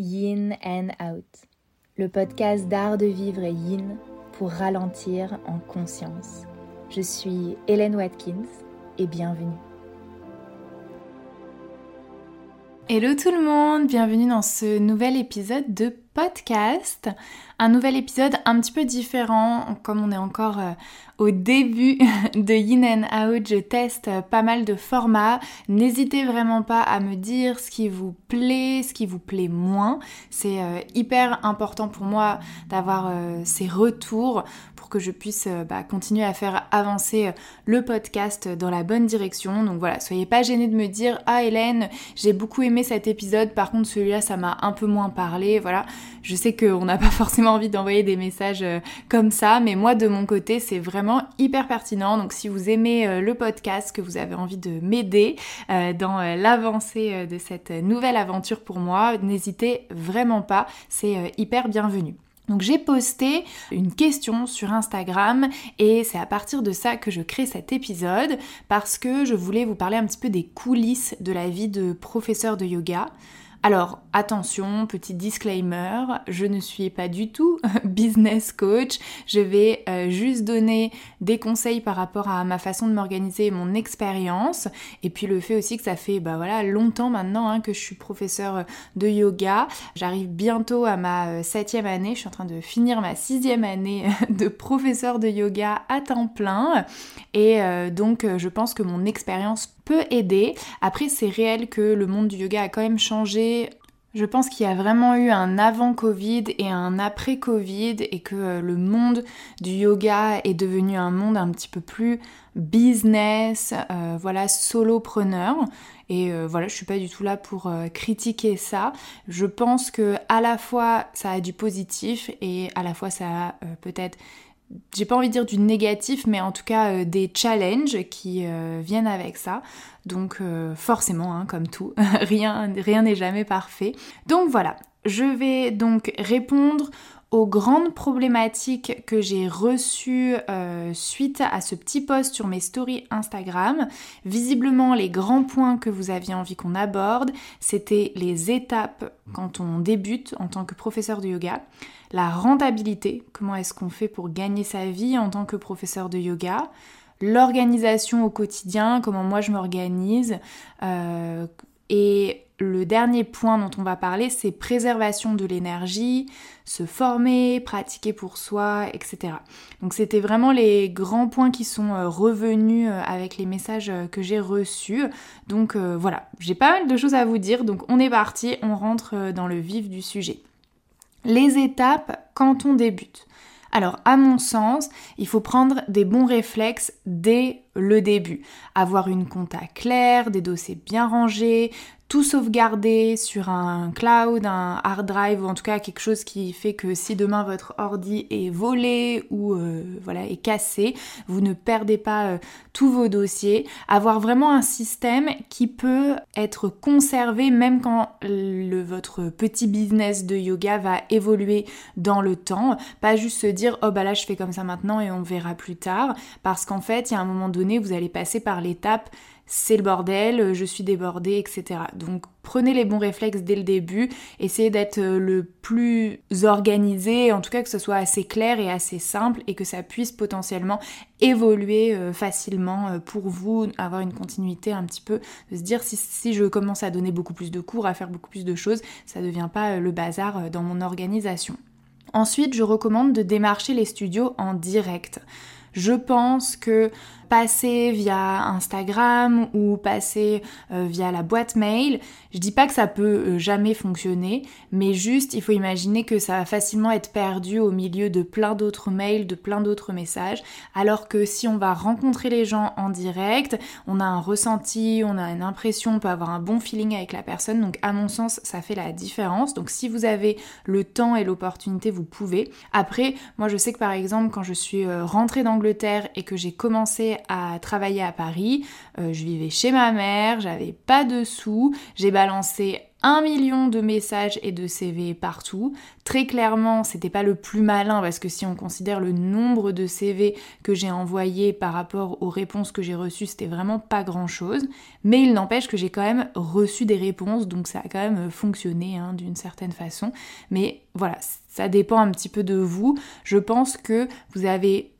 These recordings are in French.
Yin and Out, le podcast d'art de vivre yin pour ralentir en conscience. Je suis Hélène Watkins et bienvenue. Hello tout le monde, bienvenue dans ce nouvel épisode de podcast. Un nouvel épisode un petit peu différent, comme on est encore euh, au début de Yin and Out, je teste pas mal de formats. N'hésitez vraiment pas à me dire ce qui vous plaît, ce qui vous plaît moins. C'est euh, hyper important pour moi d'avoir euh, ces retours que je puisse euh, bah, continuer à faire avancer le podcast dans la bonne direction. Donc voilà, soyez pas gênés de me dire Ah Hélène, j'ai beaucoup aimé cet épisode, par contre celui-là ça m'a un peu moins parlé. Voilà, je sais qu'on n'a pas forcément envie d'envoyer des messages comme ça, mais moi de mon côté c'est vraiment hyper pertinent. Donc si vous aimez euh, le podcast, que vous avez envie de m'aider euh, dans euh, l'avancée de cette nouvelle aventure pour moi, n'hésitez vraiment pas, c'est hyper bienvenu. Donc j'ai posté une question sur Instagram et c'est à partir de ça que je crée cet épisode parce que je voulais vous parler un petit peu des coulisses de la vie de professeur de yoga. Alors attention, petit disclaimer, je ne suis pas du tout business coach, je vais euh, juste donner des conseils par rapport à ma façon de m'organiser et mon expérience, et puis le fait aussi que ça fait bah voilà longtemps maintenant hein, que je suis professeur de yoga, j'arrive bientôt à ma euh, septième année, je suis en train de finir ma sixième année de professeur de yoga à temps plein, et euh, donc je pense que mon expérience peut aider. Après, c'est réel que le monde du yoga a quand même changé. Je pense qu'il y a vraiment eu un avant Covid et un après Covid et que euh, le monde du yoga est devenu un monde un petit peu plus business, euh, voilà, solopreneur. Et euh, voilà, je suis pas du tout là pour critiquer ça. Je pense que à la fois ça a du positif et à la fois ça a peut-être j'ai pas envie de dire du négatif, mais en tout cas euh, des challenges qui euh, viennent avec ça. Donc euh, forcément, hein, comme tout, rien rien n'est jamais parfait. Donc voilà, je vais donc répondre aux grandes problématiques que j'ai reçues suite à ce petit post sur mes stories Instagram. Visiblement, les grands points que vous aviez envie qu'on aborde, c'était les étapes quand on débute en tant que professeur de yoga la rentabilité, comment est-ce qu'on fait pour gagner sa vie en tant que professeur de yoga, l'organisation au quotidien, comment moi je m'organise, euh, et le dernier point dont on va parler, c'est préservation de l'énergie, se former, pratiquer pour soi, etc. Donc c'était vraiment les grands points qui sont euh, revenus euh, avec les messages que j'ai reçus. Donc voilà, j'ai pas mal de choses à vous dire, donc on est parti, on rentre dans le vif du sujet. Les étapes quand on débute. Alors, à mon sens, il faut prendre des bons réflexes dès le début. Avoir une compta claire, des dossiers bien rangés, tout sauvegarder sur un cloud, un hard drive ou en tout cas quelque chose qui fait que si demain votre ordi est volé ou euh, voilà est cassé, vous ne perdez pas euh, tous vos dossiers. Avoir vraiment un système qui peut être conservé même quand votre petit business de yoga va évoluer dans le temps. Pas juste se dire oh bah là je fais comme ça maintenant et on verra plus tard parce qu'en fait il y a un moment donné vous allez passer par l'étape c'est le bordel, je suis débordée, etc. Donc prenez les bons réflexes dès le début, essayez d'être euh, le plus organisé, en tout cas que ce soit assez clair et assez simple et que ça puisse potentiellement évoluer euh, facilement euh, pour vous, avoir une continuité un petit peu, de se dire si, si, je commence à donner beaucoup plus de cours, à faire beaucoup plus de choses, ça ne devient pas le bazar dans mon organisation. Ensuite, je recommande de démarcher les studios en direct. Je pense que passer via Instagram ou passer euh, via la boîte mail. Je dis pas que ça peut euh, jamais fonctionner, mais juste il faut imaginer que ça va facilement être perdu au milieu de plein d'autres mails, de plein d'autres messages, alors que si on va rencontrer les gens en direct, on a un ressenti, on a une impression, on peut avoir un bon feeling avec la personne. Donc à mon sens, ça fait la différence. Donc si vous avez le temps et l'opportunité, vous pouvez. Après, moi je sais que par exemple quand je suis euh, rentrée d'Angleterre et que j'ai commencé à travailler à Paris. Euh, je vivais chez ma mère, j'avais pas de sous, j'ai balancé un million de messages et de CV partout. Très clairement, c'était pas le plus malin parce que si on considère le nombre de CV que j'ai envoyés par rapport aux réponses que j'ai reçues, c'était vraiment pas grand chose. Mais il n'empêche que j'ai quand même reçu des réponses, donc ça a quand même fonctionné hein, d'une certaine façon. Mais voilà, ça dépend un petit peu de vous. Je pense que vous avez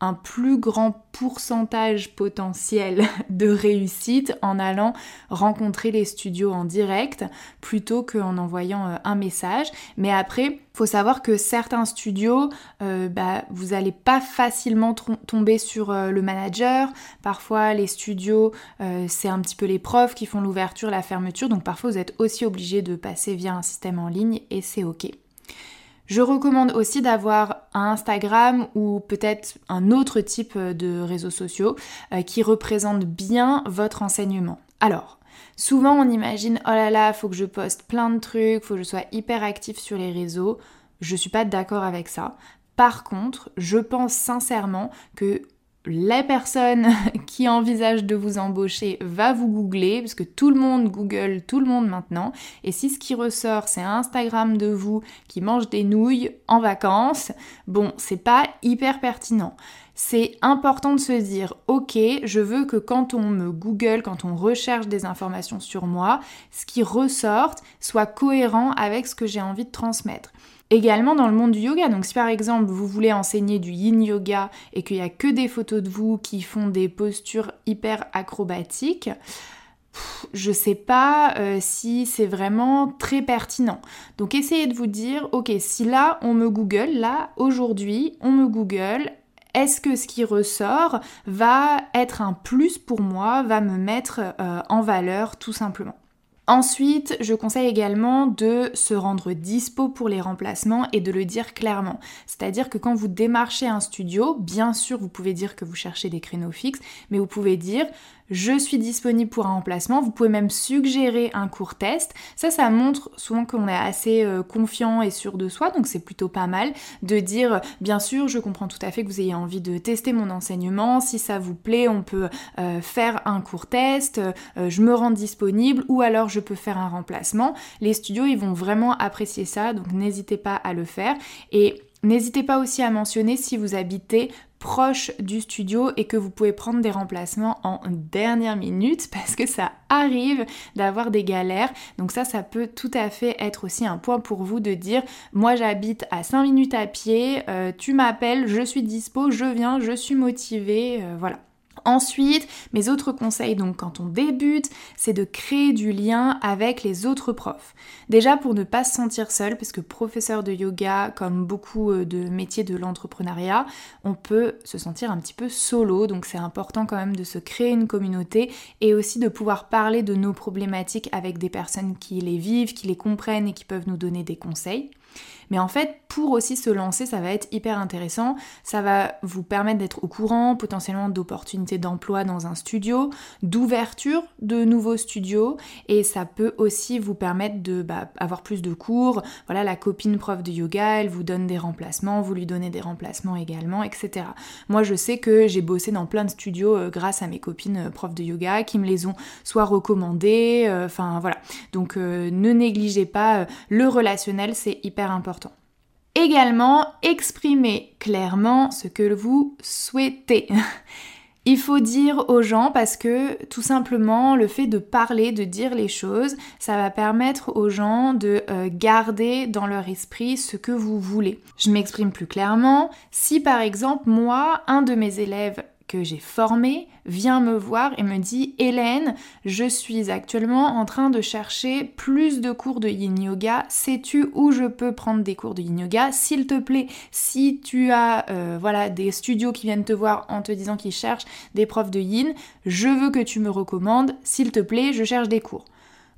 un plus grand pourcentage potentiel de réussite en allant rencontrer les studios en direct plutôt qu'en envoyant euh, un message. Mais après, faut savoir que certains studios, euh, bah, vous n'allez pas facilement tomber sur euh, le manager. Parfois, les studios, c'est un petit peu les profs qui font l'ouverture, la fermeture. Donc parfois, vous êtes aussi obligé de passer via un système en ligne et c'est ok. Je recommande aussi d'avoir un Instagram ou peut-être un autre type de réseaux sociaux euh, qui représentent bien votre enseignement. Alors, souvent on imagine oh là là, faut que je poste plein de trucs, faut que je sois hyper actif sur les réseaux. Je suis pas d'accord avec ça. Par contre, je pense sincèrement que la personne qui envisage de vous embaucher va vous googler, parce que tout le monde google tout le monde maintenant. Et si ce qui ressort, c'est Instagram de vous qui mange des nouilles en vacances, bon, c'est pas hyper pertinent. C'est important de se dire, ok, je veux que quand on me google, quand on recherche des informations sur moi, ce qui ressorte soit cohérent avec ce que j'ai envie de transmettre également dans le monde du yoga. Donc si par exemple vous voulez enseigner du yin yoga et qu'il n'y a que des photos de vous qui font des postures hyper acrobatiques, je sais pas euh, si c'est vraiment très pertinent. Donc essayez de vous dire, ok, si là on me google, là aujourd'hui on me google, est-ce que ce qui ressort va être un plus pour moi, va me mettre euh, en valeur tout simplement? Ensuite, je conseille également de se rendre dispo pour les remplacements et de le dire clairement. C'est-à-dire que quand vous démarchez un studio, bien sûr, vous pouvez dire que vous cherchez des créneaux fixes, mais vous pouvez dire je suis disponible pour un remplacement. Vous pouvez même suggérer un cours test. Ça, ça montre souvent qu'on est assez euh, confiant et sûr de soi, donc c'est plutôt pas mal de dire, bien sûr, je comprends tout à fait que vous ayez envie de tester mon enseignement. Si ça vous plaît, on peut euh, faire un cours test, euh, je me rends disponible ou alors je peux faire un remplacement. Les studios, ils vont vraiment apprécier ça, donc n'hésitez pas à le faire. Et N'hésitez pas aussi à mentionner si vous habitez proche du studio et que vous pouvez prendre des remplacements en dernière minute parce que ça arrive d'avoir des galères. Donc ça, ça peut tout à fait être aussi un point pour vous de dire moi j'habite à 5 minutes à pied, euh, tu m'appelles, je suis dispo, je viens, je suis motivée, euh, voilà. Ensuite, mes autres conseils, donc quand on débute, c'est de créer du lien avec les autres profs. Déjà pour ne pas se sentir seul, parce que professeur de yoga, comme beaucoup euh, de métiers de l'entrepreneuriat, on peut se sentir un petit peu solo, donc c'est important quand même de se créer une communauté et aussi de pouvoir parler de nos problématiques avec des personnes qui les vivent, qui les comprennent et qui peuvent nous donner des conseils. Mais en fait, pour aussi se lancer, ça va être hyper intéressant. Ça va vous permettre d'être au courant potentiellement d'opportunités d'emploi dans un studio, d'ouverture de nouveaux studios, et ça peut aussi vous permettre de bah, avoir plus de cours. Voilà, la copine prof de yoga, elle vous donne des remplacements, vous lui donnez des remplacements également, etc. Moi, je sais que j'ai bossé dans plein de studios euh, grâce à mes copines euh, profs de yoga qui me les ont soit recommandés, euh, enfin voilà. Donc ne négligez pas le relationnel, c'est hyper important. Également, exprimez clairement ce que vous souhaitez. Il faut dire aux gens parce que tout simplement le fait de parler, de dire les choses, ça va permettre aux gens de euh, garder dans leur esprit ce que vous voulez. Je m'exprime plus clairement. Si par exemple moi, un de mes élèves que j'ai formé vient me voir et me dit Hélène, je suis actuellement en train de chercher plus de cours de yin yoga. Sais-tu où je peux prendre des cours de yin yoga? S'il te plaît, si tu as euh, voilà des studios qui viennent te voir en te disant qu'ils cherchent des profs de yin, je veux que tu me recommandes. S'il te plaît, je cherche des cours.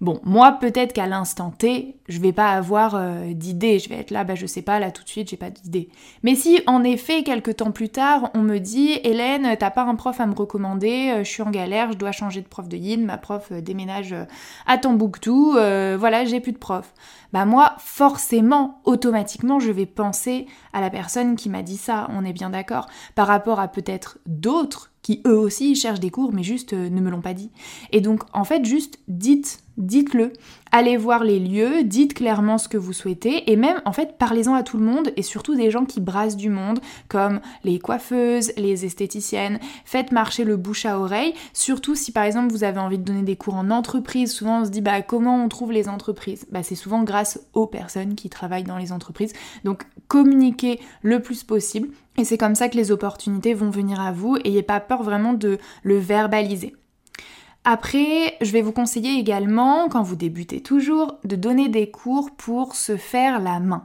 Bon, moi peut-être qu'à l'instant T, je vais pas avoir euh, d'idée, je vais être là, bah je sais pas, là tout de suite, j'ai pas d'idée. Mais si en effet, quelques temps plus tard, on me dit Hélène, t'as pas un prof à me recommander, euh, je suis en galère, je dois changer de prof de yin, ma prof euh, déménage à Tombouctou, voilà, j'ai plus de prof. Bah moi, forcément, automatiquement, je vais penser à la personne qui m'a dit ça, on est bien d'accord, par rapport à peut-être d'autres qui eux aussi cherchent des cours mais juste ne me l'ont pas dit. Et donc en fait juste dites dites-le. Allez voir les lieux, dites clairement ce que vous souhaitez et même en fait parlez-en à tout le monde et surtout des gens qui brassent du monde comme les coiffeuses, les esthéticiennes. Faites marcher le bouche à oreille, surtout si par exemple vous avez envie de donner des cours en entreprise. Souvent on se dit bah comment on trouve les entreprises? Bah c'est souvent grâce aux personnes qui travaillent dans les entreprises. Donc communiquez le plus possible et c'est comme ça que les opportunités vont venir à vous. Ayez pas peur vraiment de le verbaliser. Après, je vais vous conseiller également, quand vous débutez toujours, de donner des cours pour se faire la main.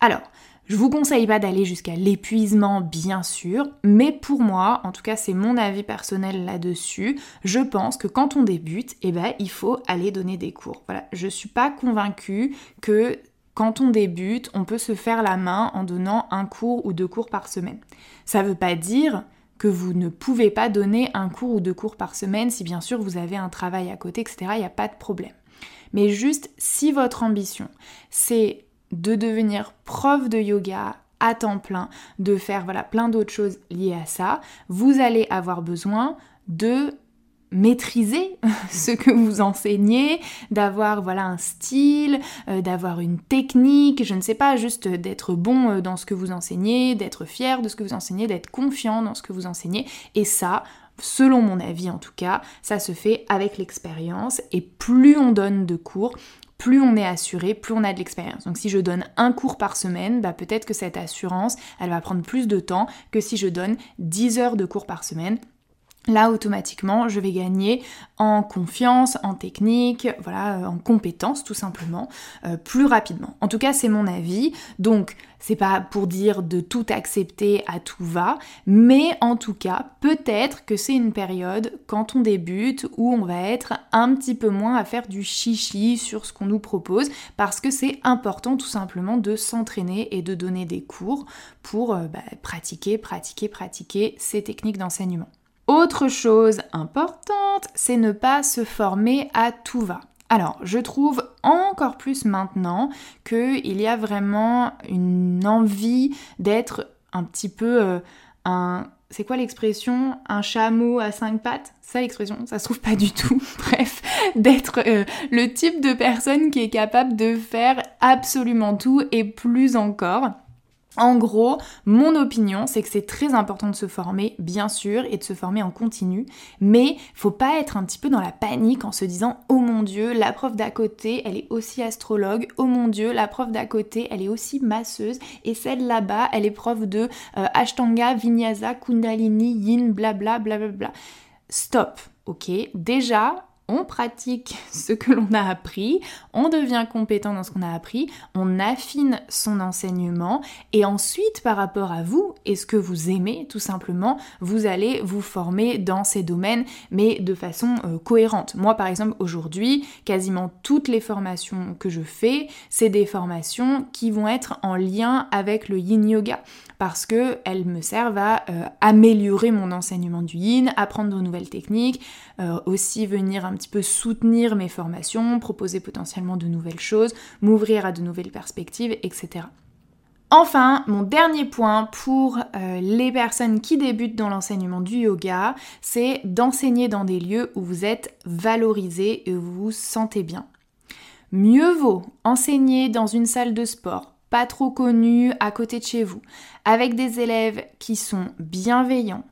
Alors, je vous conseille pas d'aller jusqu'à l'épuisement, bien sûr, mais pour moi, en tout cas c'est mon avis personnel là-dessus, je pense que quand on débute, eh ben, il faut aller donner des cours. Voilà, je suis pas convaincue que quand on débute, on peut se faire la main en donnant un cours ou deux cours par semaine. Ça veut pas dire que vous ne pouvez pas donner un cours ou deux cours par semaine si bien sûr vous avez un travail à côté, etc. Il n'y a pas de problème. Mais juste si votre ambition c'est de devenir prof de yoga à temps plein, de faire voilà plein d'autres choses liées à ça, vous allez avoir besoin de maîtriser ce que vous enseignez, d'avoir voilà un style, euh, d'avoir une technique, je ne sais pas, juste d'être bon euh, dans ce que vous enseignez, d'être fier de ce que vous enseignez, d'être confiant dans ce que vous enseignez. Et ça, selon mon avis en tout cas, ça se fait avec l'expérience. Et plus on donne de cours, plus on est assuré, plus on a de l'expérience. Donc si je donne un cours par semaine, bah peut-être que cette assurance, elle va prendre plus de temps que si je donne 10 heures de cours par semaine Là, automatiquement, je vais gagner en confiance, en technique, voilà, euh, en compétences tout simplement, euh, plus rapidement. En tout cas, c'est mon avis. Donc, c'est pas pour dire de tout accepter à tout va, mais en tout cas, peut-être que c'est une période quand on débute où on va être un petit peu moins à faire du chichi sur ce qu'on nous propose, parce que c'est important tout simplement de s'entraîner et de donner des cours pour euh, bah, pratiquer, pratiquer, pratiquer ces techniques d'enseignement. Autre chose importante, c'est ne pas se former à tout va. Alors, je trouve encore plus maintenant qu'il y a vraiment une envie d'être un petit peu euh, un... C'est quoi l'expression? Un chameau à cinq pattes? Ça l'expression Ça se trouve pas du tout. Bref, d'être euh, le type de personne qui est capable de faire absolument tout et plus encore. En gros, mon opinion, c'est que c'est très important de se former, bien sûr, et de se former en continu, mais faut pas être un petit peu dans la panique en se disant "Oh mon dieu, la prof d'à côté, elle est aussi astrologue. Oh mon dieu, la prof d'à côté, elle est aussi masseuse et celle là-bas, elle est prof de euh, Ashtanga, Vinyasa, Kundalini, Yin, blabla blabla bla. Stop. OK Déjà, on pratique ce que l'on a appris, on devient compétent dans ce qu'on a appris, on affine son enseignement et ensuite par rapport à vous et ce que vous aimez tout simplement, vous allez vous former dans ces domaines mais de façon euh, cohérente. Moi par exemple aujourd'hui, quasiment toutes les formations que je fais, c'est des formations qui vont être en lien avec le yin yoga parce que elles me servent à euh, améliorer mon enseignement du yin, apprendre de nouvelles techniques, euh, aussi venir un petit peu soutenir mes formations, proposer potentiellement de nouvelles choses, m'ouvrir à de nouvelles perspectives, etc. Enfin, mon dernier point pour euh, les personnes qui débutent dans l'enseignement du yoga, c'est d'enseigner dans des lieux où vous êtes valorisé et où vous vous sentez bien. Mieux vaut enseigner dans une salle de sport, pas trop connue, à côté de chez vous, avec des élèves qui sont bienveillants,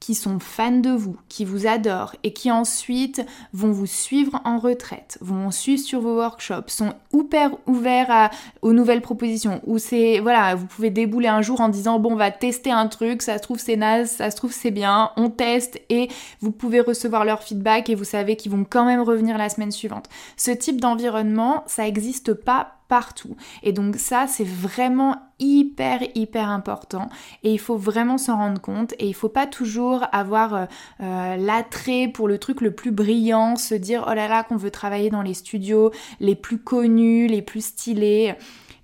qui sont fans de vous, qui vous adorent et qui ensuite vont vous suivre en retraite, vont suivre sur vos workshops, sont hyper ouverts aux nouvelles propositions, où c'est, voilà, vous pouvez débouler un jour en disant, bon, on va tester un truc, ça se trouve c'est naze, ça se trouve c'est bien, on teste et vous pouvez recevoir leur feedback et vous savez qu'ils vont quand même revenir la semaine suivante. Ce type d'environnement, ça n'existe pas partout. Et donc ça, c'est vraiment hyper hyper important et il faut vraiment s'en rendre compte et il faut pas toujours avoir euh, euh, l'attrait pour le truc le plus brillant, se dire oh là là qu'on veut travailler dans les studios les plus connus, les plus stylés.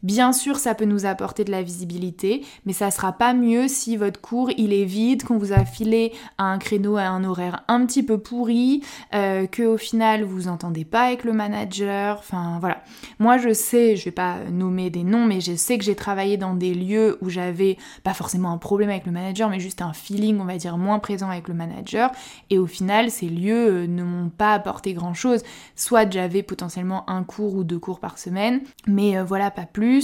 Bien sûr, ça peut nous apporter de la visibilité, mais ça sera pas mieux si votre cours il est vide, qu'on vous a filé à un créneau à un horaire un petit peu pourri, euh, que au final vous entendez pas avec le manager. Enfin voilà. Moi je sais, je vais pas nommer des noms, mais je sais que j'ai travaillé dans des lieux où j'avais pas forcément un problème avec le manager, mais juste un feeling, on va dire, moins présent avec le manager. Et au final, ces lieux euh, ne m'ont pas apporté grand chose. Soit j'avais potentiellement un cours ou deux cours par semaine, mais euh, voilà, pas plus.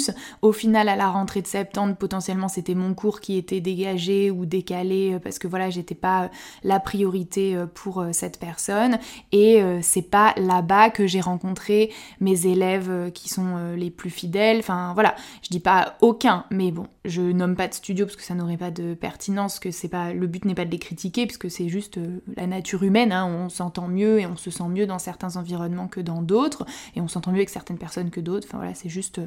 Au final, à la rentrée de septembre, potentiellement c'était mon cours qui était dégagé ou décalé euh, parce que voilà, j'étais pas la priorité pour cette personne. Et c'est pas là-bas que j'ai rencontré mes élèves qui sont les plus fidèles. Enfin voilà, je dis pas aucun, mais bon, je nomme pas de studio parce que ça n'aurait pas de pertinence, que c'est pas le but n'est pas de les critiquer puisque c'est juste euh, la nature humaine, hein. on s'entend mieux et on se sent mieux dans certains environnements que dans d'autres et on s'entend mieux avec certaines personnes que d'autres. Enfin voilà, c'est juste euh,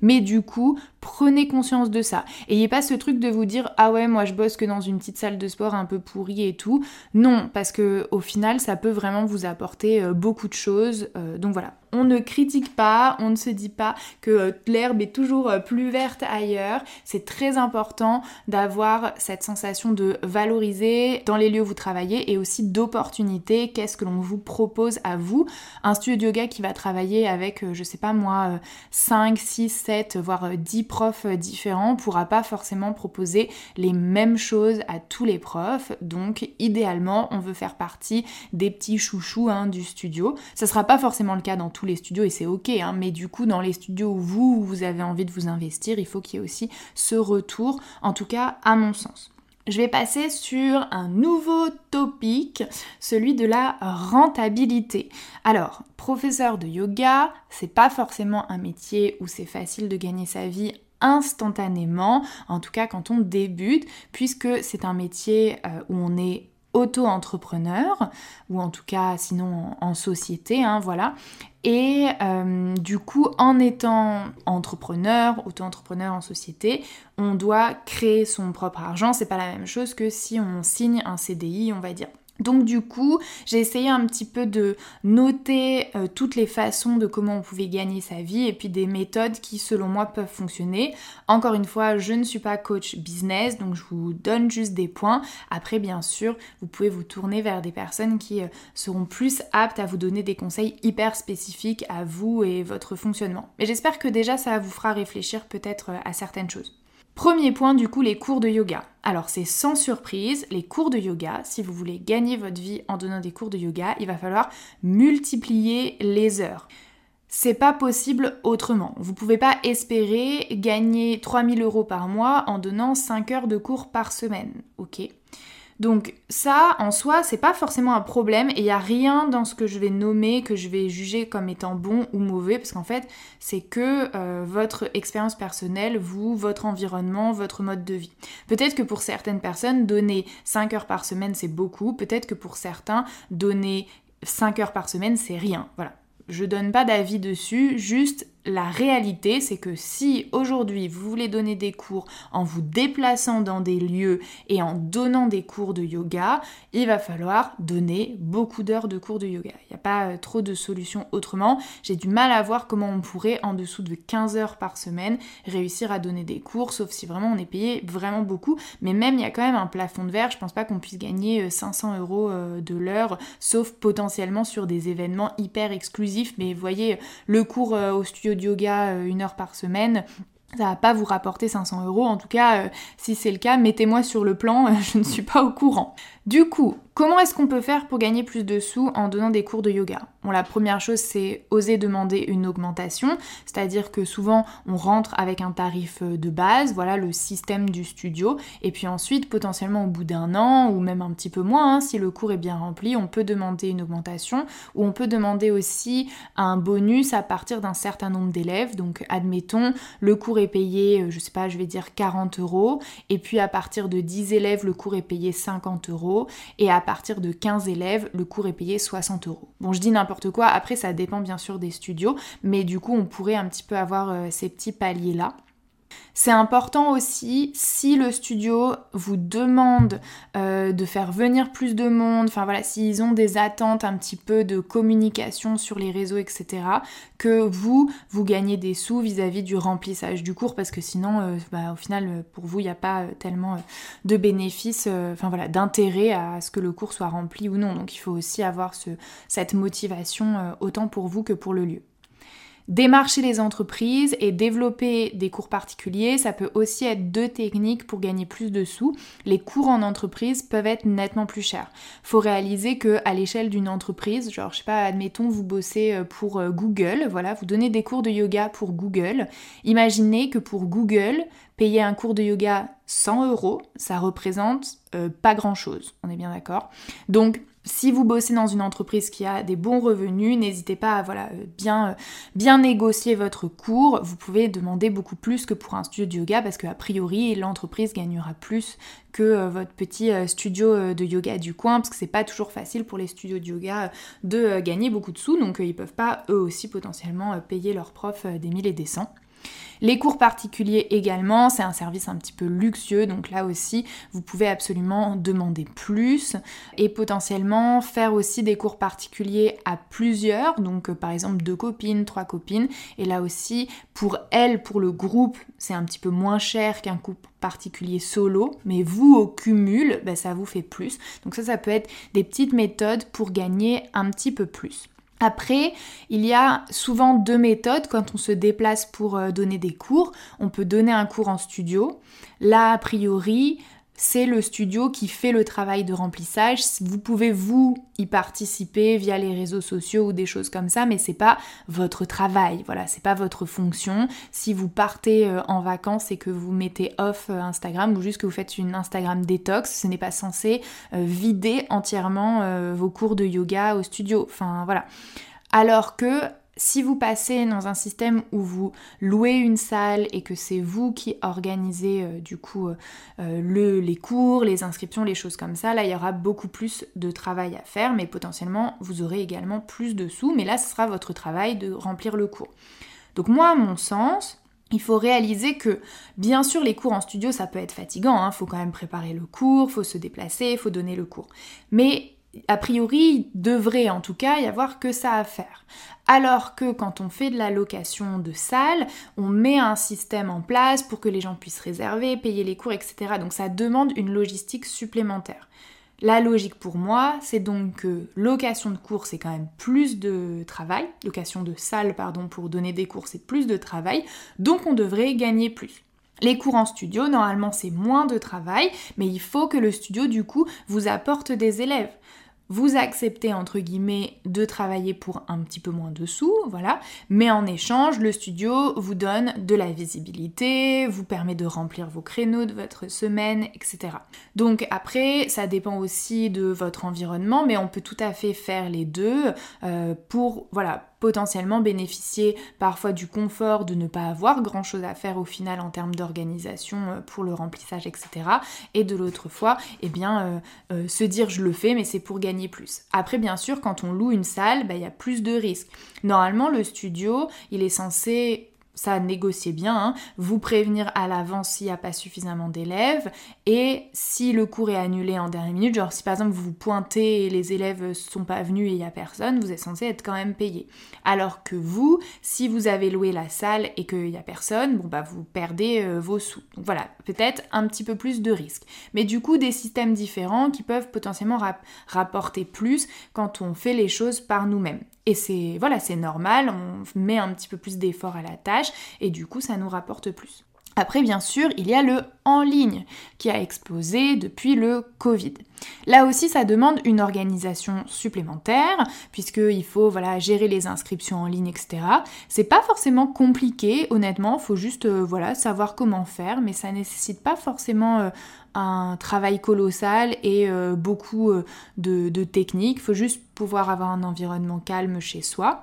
Mais du coup, prenez conscience de ça. Ayez pas ce truc de vous dire ah ouais, moi je bosse que dans une petite salle de sport un peu pourrie et tout. Non, parce que au final, ça peut vraiment vous apporter euh, beaucoup de choses. donc voilà, on ne critique pas, on ne se dit pas que euh, l'herbe est toujours euh, plus verte ailleurs. C'est très important d'avoir cette sensation de valoriser dans les lieux où vous travaillez et aussi d'opportunités. Qu'est-ce que l'on vous propose à vous? Un studio de yoga qui va travailler avec, euh, je sais pas moi, 5, 6, 7, voire 10 profs différents pourra pas forcément proposer les mêmes choses à tous les profs. Donc idéalement, on veut faire partie des petits chouchous hein, du studio. Ça sera pas forcément le cas dans tous les studios et c'est ok, hein, mais du coup dans les studios où vous, vous avez envie de vous investir, il faut qu'il y ait aussi ce retour, en tout cas à mon sens. Je vais passer sur un nouveau topic, celui de la rentabilité. Alors, professeur de yoga, c'est pas forcément un métier où c'est facile de gagner sa vie instantanément, en tout cas quand on débute, puisque c'est un métier euh, où on est auto-entrepreneur, ou en tout cas sinon en, société, hein, voilà. Et euh, du coup, en étant entrepreneur, auto-entrepreneur en société, on doit créer son propre argent. C'est pas la même chose que si on signe un CDI, on va dire. Donc du coup, j'ai essayé un petit peu de noter euh, toutes les façons de comment on pouvait gagner sa vie et puis des méthodes qui selon moi peuvent fonctionner. Encore une fois, je ne suis pas coach business, donc je vous donne juste des points. Après, bien sûr, vous pouvez vous tourner vers des personnes qui euh, seront plus aptes à vous donner des conseils hyper spécifiques à vous et votre fonctionnement. Mais j'espère que déjà ça vous fera réfléchir peut-être euh, à certaines choses. Premier point, du coup, les cours de yoga. Alors, c'est sans surprise, les cours de yoga, si vous voulez gagner votre vie en donnant des cours de yoga, il va falloir multiplier les heures. C'est pas possible autrement. Vous pouvez pas espérer gagner 3000 euros par mois en donnant 5 heures de cours par semaine, ok? Donc ça, en soi, c'est pas forcément un problème et il n'y a rien dans ce que je vais nommer que je vais juger comme étant bon ou mauvais parce qu'en fait, c'est que euh, votre expérience personnelle, vous, votre environnement, votre mode de vie. Peut-être que pour certaines personnes, donner 5 heures par semaine, c'est beaucoup. Peut-être que pour certains, donner 5 heures par semaine, c'est rien. Voilà. Je donne pas d'avis dessus, juste la réalité, c'est que si aujourd'hui vous voulez donner des cours en vous déplaçant dans des lieux et en donnant des cours de yoga, il va falloir donner beaucoup d'heures de cours de yoga. Il n'y a pas euh, trop de solutions autrement. J'ai du mal à voir comment on pourrait, en dessous de 15 heures par semaine, réussir à donner des cours, sauf si vraiment on est payé vraiment beaucoup. Mais même, il y a quand même un plafond de verre. Je pense pas qu'on puisse gagner 500 euh, euros euh, de l'heure, sauf potentiellement sur des événements hyper exclusifs. Mais voyez, le cours au studio de yoga euh, une heure par semaine, ça va pas vous rapporter 500 euros. En tout cas, euh, si c'est le cas, mettez-moi sur le plan, je ne suis pas au courant. Du coup, comment est-ce qu'on peut faire pour gagner plus de sous en donnant des cours de yoga? Bon, la première chose, c'est oser demander une augmentation, c'est-à-dire que souvent on rentre avec un tarif euh, de base, voilà le système du studio, et puis ensuite, potentiellement au bout d'un an ou même un petit peu moins, hein, si le cours est bien rempli, on peut demander une augmentation. Ou on peut demander aussi un bonus à partir d'un certain nombre d'élèves. Donc, admettons, le cours est payé, euh, je sais pas, je vais dire 40 euros, et puis à partir de 10 élèves, le cours est payé 50 euros et à partir de 15 élèves, le cours est payé 60 euros. Bon, je dis n'importe quoi, après ça dépend bien sûr des studios, mais du coup on pourrait un petit peu avoir euh, ces petits paliers là. C'est important aussi si le studio vous demande euh, de faire venir plus de monde, enfin voilà, s'ils ont des attentes un petit peu de communication sur les réseaux, etc., que vous, vous gagnez des sous vis-à-vis du remplissage du cours, parce que sinon, euh, bah, au final, pour vous, il n'y a pas tellement de bénéfices, euh, voilà, d'intérêt à ce que le cours soit rempli ou non. Donc il faut aussi avoir ce, cette motivation autant pour vous que pour le lieu. Démarcher les entreprises et développer des cours particuliers, ça peut aussi être deux techniques pour gagner plus de sous. Les cours en entreprise peuvent être nettement plus chers. Faut réaliser que à l'échelle d'une entreprise, genre je sais pas, admettons vous bossez euh, pour euh, Google, voilà, vous donnez des cours de yoga pour Google. Imaginez que pour Google, payer un cours de yoga 100 euros, ça représente euh, pas grand chose. On est bien d'accord? Donc si vous bossez dans une entreprise qui a des bons revenus, n'hésitez pas à euh, bien, euh, bien négocier votre cours. Vous pouvez demander beaucoup plus que pour un studio de yoga parce qu'a priori l'entreprise gagnera plus que euh, votre petit studio de yoga du coin parce que c'est pas toujours facile pour les studios de yoga de gagner beaucoup de sous donc ils peuvent pas eux aussi potentiellement payer leurs profs des mille et des cents. Les cours particuliers également, c'est un service un petit peu luxueux, donc là aussi, vous pouvez absolument demander plus et potentiellement faire aussi des cours particuliers à plusieurs, donc euh, par exemple deux copines, trois copines, et là aussi, pour elles, pour le groupe, c'est un petit peu moins cher qu'un cours particulier solo, mais vous au cumul, ben, ça vous fait plus. Donc ça, ça peut être des petites méthodes pour gagner un petit peu plus. Après, il y a souvent deux méthodes quand on se déplace pour euh, donner des cours. On peut donner un cours en studio. Là, a priori, c'est le studio qui fait le travail de remplissage. Vous pouvez vous y participer via les réseaux sociaux ou des choses comme ça, mais c'est pas votre travail. Voilà, c'est pas votre fonction. Si vous partez euh, en vacances et que vous mettez off euh, Instagram ou juste que vous faites une Instagram détox, ce n'est pas censé euh, vider entièrement vos cours de yoga au studio. Enfin voilà. Alors que si vous passez dans un système où vous louez une salle et que c'est vous qui organisez euh, du coup euh, euh, le, les cours, les inscriptions, les choses comme ça, là il y aura beaucoup plus de travail à faire, mais potentiellement vous aurez également plus de sous, mais là ce sera votre travail de remplir le cours. Donc moi à mon sens, il faut réaliser que, bien sûr, les cours en studio, ça peut être fatigant, il hein. faut quand même préparer le cours, faut se déplacer, faut donner le cours. Mais a priori, il devrait en tout cas y avoir que ça à faire. Alors que quand on fait de la location de salle, on met un système en place pour que les gens puissent réserver, payer les cours, etc. Donc ça demande une logistique supplémentaire. La logique pour moi, c'est donc que location de cours, c'est quand même plus de travail. Location de salle, pardon, pour donner des cours, c'est plus de travail. Donc on devrait gagner plus. Les cours en studio, normalement, c'est moins de travail, mais il faut que le studio, du coup, vous apporte des élèves vous acceptez entre guillemets de travailler pour un petit peu moins de sous, voilà, mais en échange, le studio vous donne de la visibilité, vous permet de remplir vos créneaux de votre semaine, etc. Donc après, ça dépend aussi de votre environnement, mais on peut tout à fait faire les deux euh, pour, voilà, potentiellement bénéficier parfois du confort de ne pas avoir grand chose à faire au final en termes d'organisation euh, pour le remplissage, etc. Et de l'autre fois, eh bien, euh, euh, se dire je le fais, mais c'est pour gagner plus. Après, bien sûr, quand on loue une salle, bah, il y a plus de risques. Normalement, le studio, il est censé ça négocier bien, hein. vous prévenir à l'avance s'il n'y a pas suffisamment d'élèves et si le cours est annulé en dernière minute, genre si par exemple vous pointez et les élèves sont pas venus et il n'y a personne, vous êtes censé être quand même payé. Alors que vous, si vous avez loué la salle et qu'il n'y a personne, bon bah vous perdez euh, vos sous. Donc voilà, peut-être un petit peu plus de risques. Mais du coup des systèmes différents qui peuvent potentiellement rapporter plus quand on fait les choses par nous-mêmes. Et c'est voilà, c'est normal, on met un petit peu plus d'effort à la tâche et du coup ça nous rapporte plus. Après, bien sûr, il y a le en ligne qui a explosé depuis le Covid. Là aussi, ça demande une organisation supplémentaire, puisqu'il faut voilà, gérer les inscriptions en ligne, etc. C'est pas forcément compliqué, honnêtement, faut juste euh, voilà, savoir comment faire, mais ça nécessite pas forcément euh, un travail colossal et euh, beaucoup euh, de, techniques. Il faut juste pouvoir avoir un environnement calme chez soi.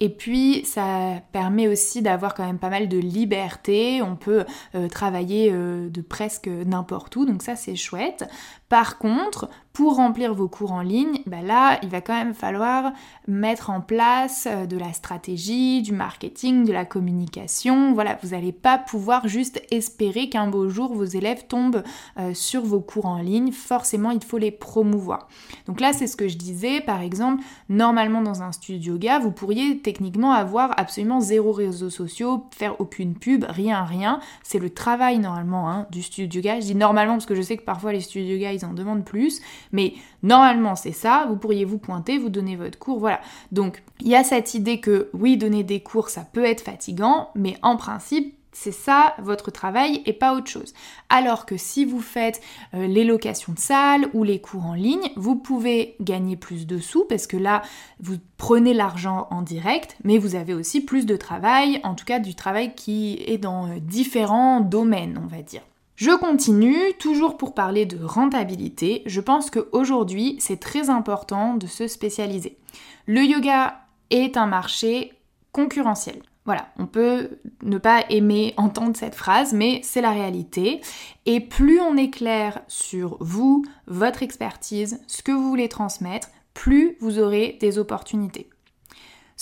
Et puis ça permet aussi d'avoir quand même pas mal de liberté. On peut euh, travailler de presque n'importe où, donc ça c'est chouette. Par contre, pour remplir vos cours en ligne, bah là, il va quand même falloir mettre en place euh, de la stratégie, du marketing, de la communication. Voilà, vous n'allez pas pouvoir juste espérer qu'un beau jour vos élèves tombent euh, sur vos cours en ligne. Forcément, il faut les promouvoir. Donc là, c'est ce que je disais. Par exemple, normalement dans un studio yoga, vous pourriez techniquement avoir absolument zéro réseaux sociaux, faire aucune pub, rien, rien. C'est le travail normalement hein, du studio yoga. Je dis normalement parce que je sais que parfois les studios yoga, ils en demandent plus. Mais normalement, c'est ça. Vous pourriez vous pointer, vous donner votre cours, voilà. Donc, il y a cette idée que oui, donner des cours, ça peut être fatigant, mais en principe, c'est ça votre travail et pas autre chose. Alors que si vous faites euh, les locations de salles ou les cours en ligne, vous pouvez gagner plus de sous parce que là, vous prenez l'argent en direct, mais vous avez aussi plus de travail, en tout cas du travail qui est dans euh, différents domaines, on va dire. Je continue, toujours pour parler de rentabilité. Je pense qu'aujourd'hui, c'est très important de se spécialiser. Le yoga est un marché concurrentiel. Voilà, on peut ne pas aimer entendre cette phrase, mais c'est la réalité. Et plus on est clair sur vous, votre expertise, ce que vous voulez transmettre, plus vous aurez des opportunités.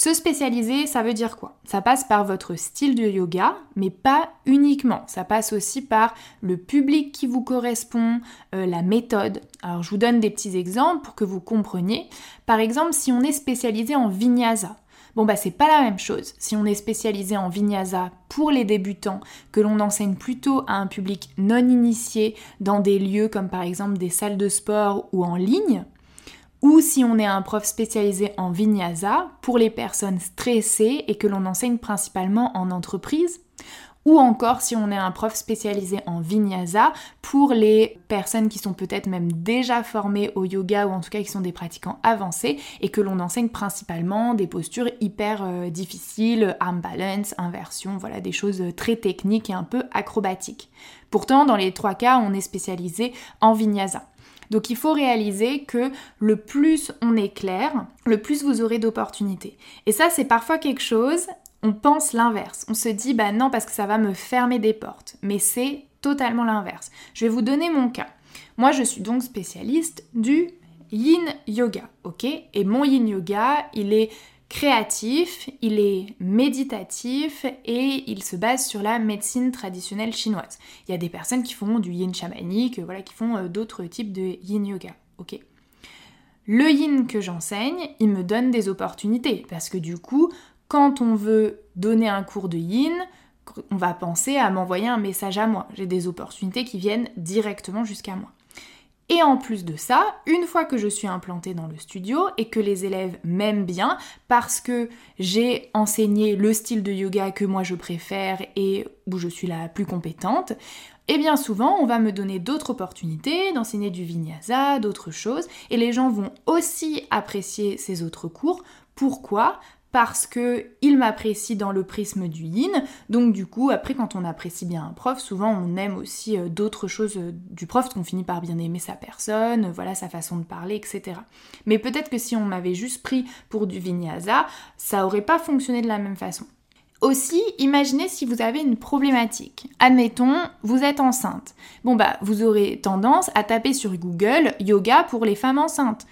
Se spécialiser, ça veut dire quoi? Ça passe par votre style de yoga, mais pas uniquement. Ça passe aussi par le public qui vous correspond, euh, la méthode. Alors je vous donne des petits exemples pour que vous compreniez. Par exemple, si on est spécialisé en vinyasa, Bon bah c'est pas la même chose. Si on est spécialisé en vinyasa pour les débutants, que l'on enseigne plutôt à un public non initié dans des lieux comme par exemple des salles de sport ou en ligne, ou si on est un prof spécialisé en vinyasa pour les personnes stressées et que l'on enseigne principalement en entreprise, ou encore si on est un prof spécialisé en vinyasa pour les personnes qui sont peut-être même déjà formées au yoga ou en tout cas qui sont des pratiquants avancés et que l'on enseigne principalement des postures hyper euh, difficiles, arm balance, inversion, voilà des choses très techniques et un peu acrobatiques. Pourtant, dans les trois cas, on est spécialisé en vinyasa. Donc il faut réaliser que le plus on est clair, le plus vous aurez d'opportunités. Et ça, c'est parfois quelque chose, on pense l'inverse. On se dit, bah non, parce que ça va me fermer des portes. Mais c'est totalement l'inverse. Je vais vous donner mon cas. Moi, je suis donc spécialiste du yin yoga, ok? Et mon yin yoga, il est créatif, il est méditatif et il se base sur la médecine traditionnelle chinoise. Il y a des personnes qui font du yin chamanique, voilà, qui font euh, d'autres types de yin yoga, ok? Le yin que j'enseigne, il me donne des opportunités parce que du coup, quand on veut donner un cours de yin, on va penser à m'envoyer un message à moi. J'ai des opportunités qui viennent directement jusqu'à moi. Et en plus de ça, une fois que je suis implantée dans le studio et que les élèves m'aiment bien parce que j'ai enseigné le style de yoga que moi je préfère et où je suis la plus compétente, et eh bien souvent on va me donner d'autres opportunités d'enseigner du vinyasa, d'autres choses, et les gens vont aussi apprécier ces autres cours. Pourquoi? Parce que il m'apprécie dans le prisme du yin. Donc du coup, après quand on apprécie bien un prof, souvent on aime aussi euh, d'autres choses euh, du prof, qu'on finit par bien aimer sa personne, euh, voilà sa façon de parler, etc. Mais peut-être que si on m'avait juste pris pour du vinyasa, ça aurait pas fonctionné de la même façon. Aussi, imaginez si vous avez une problématique. Admettons, vous êtes enceinte. Bon bah, vous aurez tendance à taper sur Google yoga pour les femmes enceintes.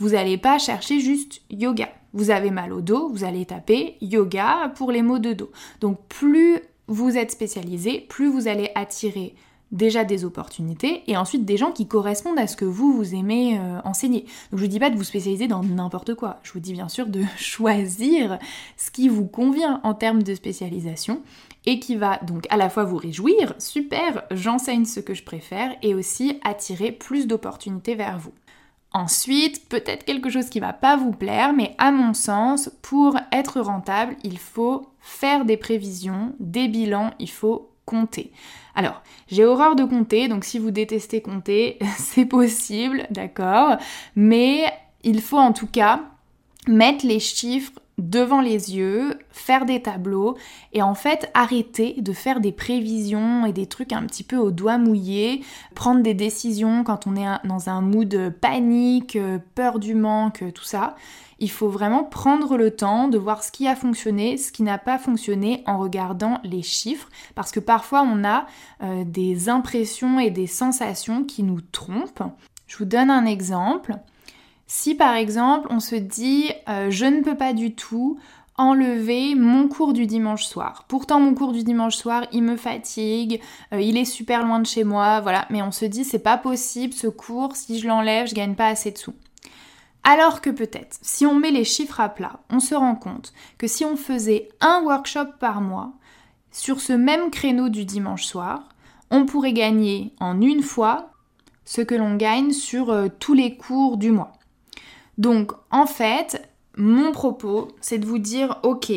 Vous n'allez pas chercher juste yoga. Vous avez mal au dos, vous allez taper yoga pour les maux de dos. Donc plus vous êtes spécialisé, plus vous allez attirer déjà des opportunités et ensuite des gens qui correspondent à ce que vous, vous aimez euh, enseigner. Donc je vous dis pas de vous spécialiser dans n'importe quoi, je vous dis bien sûr de choisir ce qui vous convient en termes de spécialisation et qui va donc à la fois vous réjouir, super, j'enseigne ce que je préfère et aussi attirer plus d'opportunités vers vous. Ensuite, peut-être quelque chose qui va pas vous plaire, mais à mon sens, pour être rentable, il faut faire des prévisions, des bilans, il faut compter. Alors, j'ai horreur de compter, donc si vous détestez compter, c'est possible, d'accord, mais il faut en tout cas mettre les chiffres devant les yeux, faire des tableaux et en fait arrêter de faire des prévisions et des trucs un petit peu au doigt mouillé, prendre des décisions quand on est dans un mood panique, peur du manque, tout ça. Il faut vraiment prendre le temps de voir ce qui a fonctionné, ce qui n'a pas fonctionné en regardant les chiffres parce que parfois on a euh, des impressions et des sensations qui nous trompent. Je vous donne un exemple. Si par exemple on se dit euh, je ne peux pas du tout enlever mon cours du dimanche soir. Pourtant mon cours du dimanche soir, il me fatigue, euh, il est super loin de chez moi, voilà, mais on se dit c'est pas possible ce cours, si je l'enlève, je gagne pas assez de sous. Alors que peut-être, si on met les chiffres à plat, on se rend compte que si on faisait un workshop par mois sur ce même créneau du dimanche soir, on pourrait gagner en une fois ce que l'on gagne sur euh, tous les cours du mois. Donc en fait, mon propos, c'est de vous dire, ok,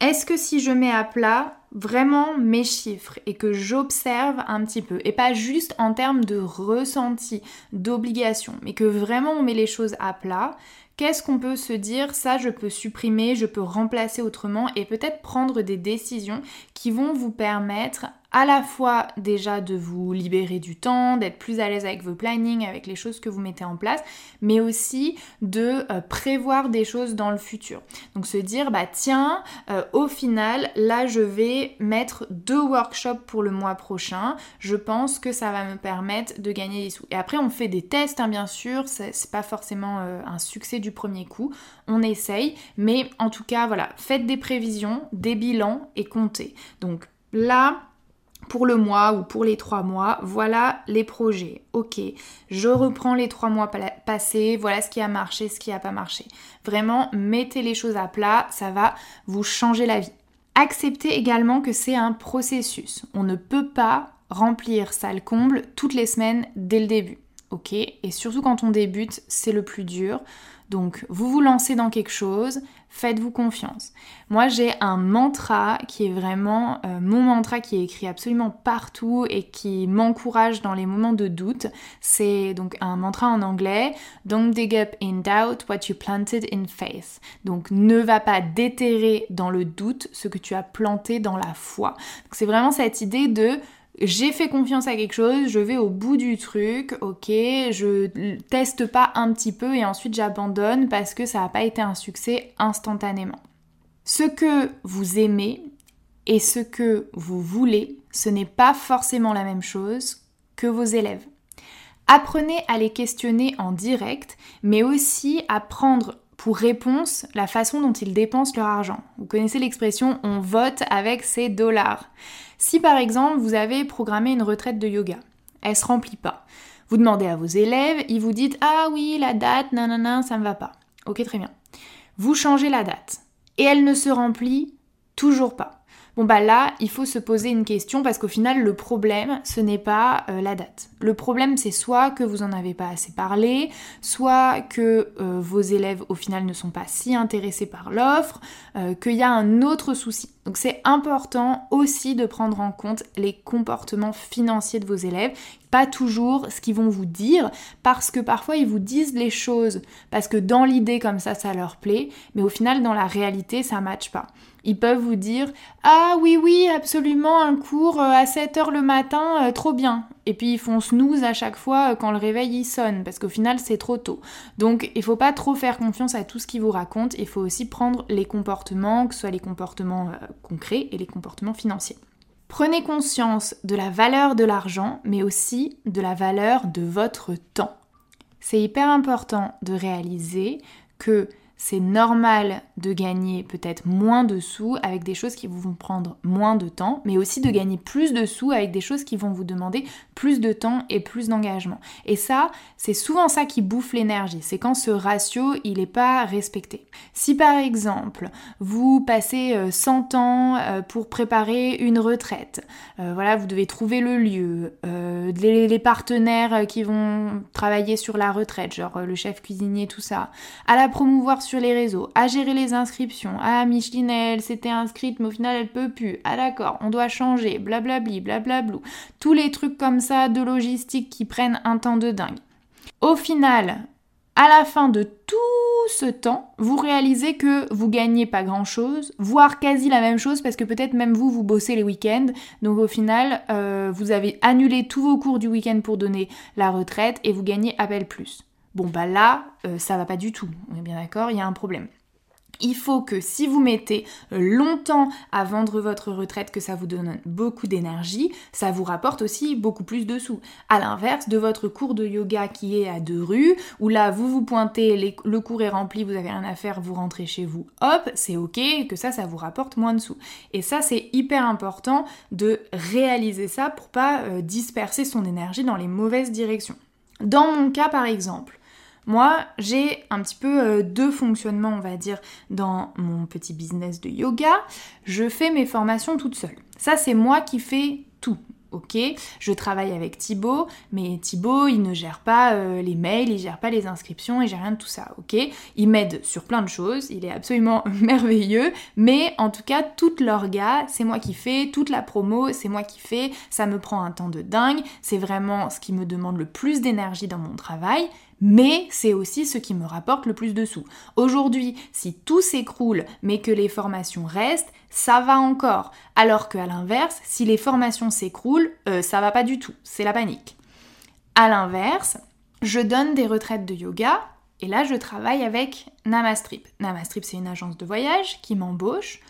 est-ce que si je mets à plat vraiment mes chiffres et que j'observe un petit peu, et pas juste en termes de ressenti, d'obligation, mais que vraiment on met les choses à plat, Qu'est-ce qu'on peut se dire Ça, je peux supprimer, je peux remplacer autrement et peut-être prendre des décisions qui vont vous permettre à la fois déjà de vous libérer du temps, d'être plus à l'aise avec vos plannings, avec les choses que vous mettez en place, mais aussi de euh, prévoir des choses dans le futur. Donc se dire, bah tiens, euh, au final, là je vais mettre deux workshops pour le mois prochain, je pense que ça va me permettre de gagner des sous. Et après on fait des tests, hein, bien sûr, c'est pas forcément euh, un succès du premier coup, on essaye, mais en tout cas, voilà, faites des prévisions, des bilans et comptez. Donc là, pour le mois ou pour les trois mois, voilà les projets. Ok, je reprends les trois mois passés, voilà ce qui a marché, ce qui n'a pas marché. Vraiment, mettez les choses à plat, ça va vous changer la vie. Acceptez également que c'est un processus. On ne peut pas remplir ça le comble toutes les semaines dès le début. Ok Et surtout quand on débute, c'est le plus dur. Donc vous vous lancez dans quelque chose, faites-vous confiance. Moi j'ai un mantra qui est vraiment euh, mon mantra qui est écrit absolument partout et qui m'encourage dans les moments de doute. C'est donc un mantra en anglais, Don't dig up in doubt what you planted in faith. Donc ne va pas déterrer dans le doute ce que tu as planté dans la foi. C'est vraiment cette idée de j'ai fait confiance à quelque chose, je vais au bout du truc, ok, je teste pas un petit peu et ensuite j'abandonne parce que ça n'a pas été un succès instantanément. Ce que vous aimez et ce que vous voulez, ce n'est pas forcément la même chose que vos élèves. Apprenez à les questionner en direct, mais aussi à prendre pour réponse la façon dont ils dépensent leur argent. Vous connaissez l'expression on vote avec ses dollars. Si par exemple vous avez programmé une retraite de yoga, elle se remplit pas. Vous demandez à vos élèves, ils vous disent ah oui la date, nanana, ça me va pas. Ok très bien. Vous changez la date et elle ne se remplit toujours pas. Bon bah là, il faut se poser une question parce qu'au final, le problème, ce n'est pas euh, la date. Le problème, c'est soit que vous en avez pas assez parlé, soit que euh, vos élèves au final ne sont pas si intéressés par l'offre, euh, qu'il y a un autre souci. Donc c'est important aussi de prendre en compte les comportements financiers de vos élèves, pas toujours ce qu'ils vont vous dire, parce que parfois ils vous disent les choses, parce que dans l'idée comme ça, ça leur plaît, mais au final, dans la réalité, ça matche pas. Ils peuvent vous dire Ah oui, oui, absolument, un cours euh, à 7h le matin, euh, trop bien. Et puis ils font snooze à chaque fois euh, quand le réveil y sonne, parce qu'au final c'est trop tôt. Donc il faut pas trop faire confiance à tout ce qu'ils vous racontent, il faut aussi prendre les comportements, que ce soit les comportements concrets et les comportements financiers. Prenez conscience de la valeur de l'argent, mais aussi de la valeur de votre temps. C'est hyper important de réaliser que c'est normal de gagner peut-être moins de sous avec des choses qui vont prendre moins de temps, mais aussi de gagner plus de sous avec des choses qui vont vous demander plus de temps et plus d'engagement. Et ça, c'est souvent ça qui bouffe l'énergie, c'est quand ce ratio, il n'est pas respecté. Si par exemple, vous passez 100 euh, ans euh, pour préparer une retraite, euh, voilà, vous devez trouver le lieu, les, partenaires qui vont travailler sur la retraite, genre le chef cuisinier, tout ça, à la promouvoir les réseaux, à gérer les inscriptions. Ah, Micheline, elle s'était inscrite, mais au final, elle peut plus. Ah, d'accord, on doit changer, blablabli, blablablou. Tous les trucs comme ça de logistique qui prennent un temps de dingue. Au final, à la fin de tout ce temps, vous réalisez que vous gagnez pas grand chose, voire quasi la même chose, parce que peut-être même vous, vous bossez les week-ends. Donc au final, euh, vous avez annulé tous vos cours du week-end pour donner la retraite et vous gagnez à peine plus. Bon bah là, euh, ça va pas du tout, on est bien d'accord, il y a un problème. il faut que si vous mettez longtemps à vendre votre retraite, que ça vous donne beaucoup d'énergie, ça vous rapporte aussi beaucoup plus de sous. À l'inverse de votre cours de yoga qui est à deux rues, où là vous vous pointez, le cours est rempli, vous avez rien à faire, vous rentrez chez vous, hop, c'est ok, que ça, ça vous rapporte moins de sous. Et ça, c'est hyper important de réaliser ça pour pas euh, disperser son énergie dans les mauvaises directions. Dans mon cas, par exemple, moi, j'ai un petit peu euh, deux fonctionnements, on va dire, dans mon petit business de yoga. Je fais mes formations toute seule. Ça, c'est moi qui fais tout ok, je travaille avec Thibaut, mais Thibaut, il ne gère pas euh, les mails, il gère pas les inscriptions, il gère rien de tout ça, ok? Il m'aide sur plein de choses, il est absolument merveilleux, mais en tout cas, toute l'orga, c'est moi qui fais, toute la promo, c'est moi qui fais, ça me prend un temps de dingue, c'est vraiment ce qui me demande le plus d'énergie dans mon travail, mais c'est aussi ce qui me rapporte le plus de sous. Aujourd'hui, si tout s'écroule mais que les formations restent, ça va encore. Alors qu'à l'inverse, si les formations s'écroulent, euh, ça va pas du tout, c'est la panique. À l'inverse, je donne des retraites de yoga et là je travaille avec Namastrip. Namastrip c'est une agence de voyage qui m'embauche.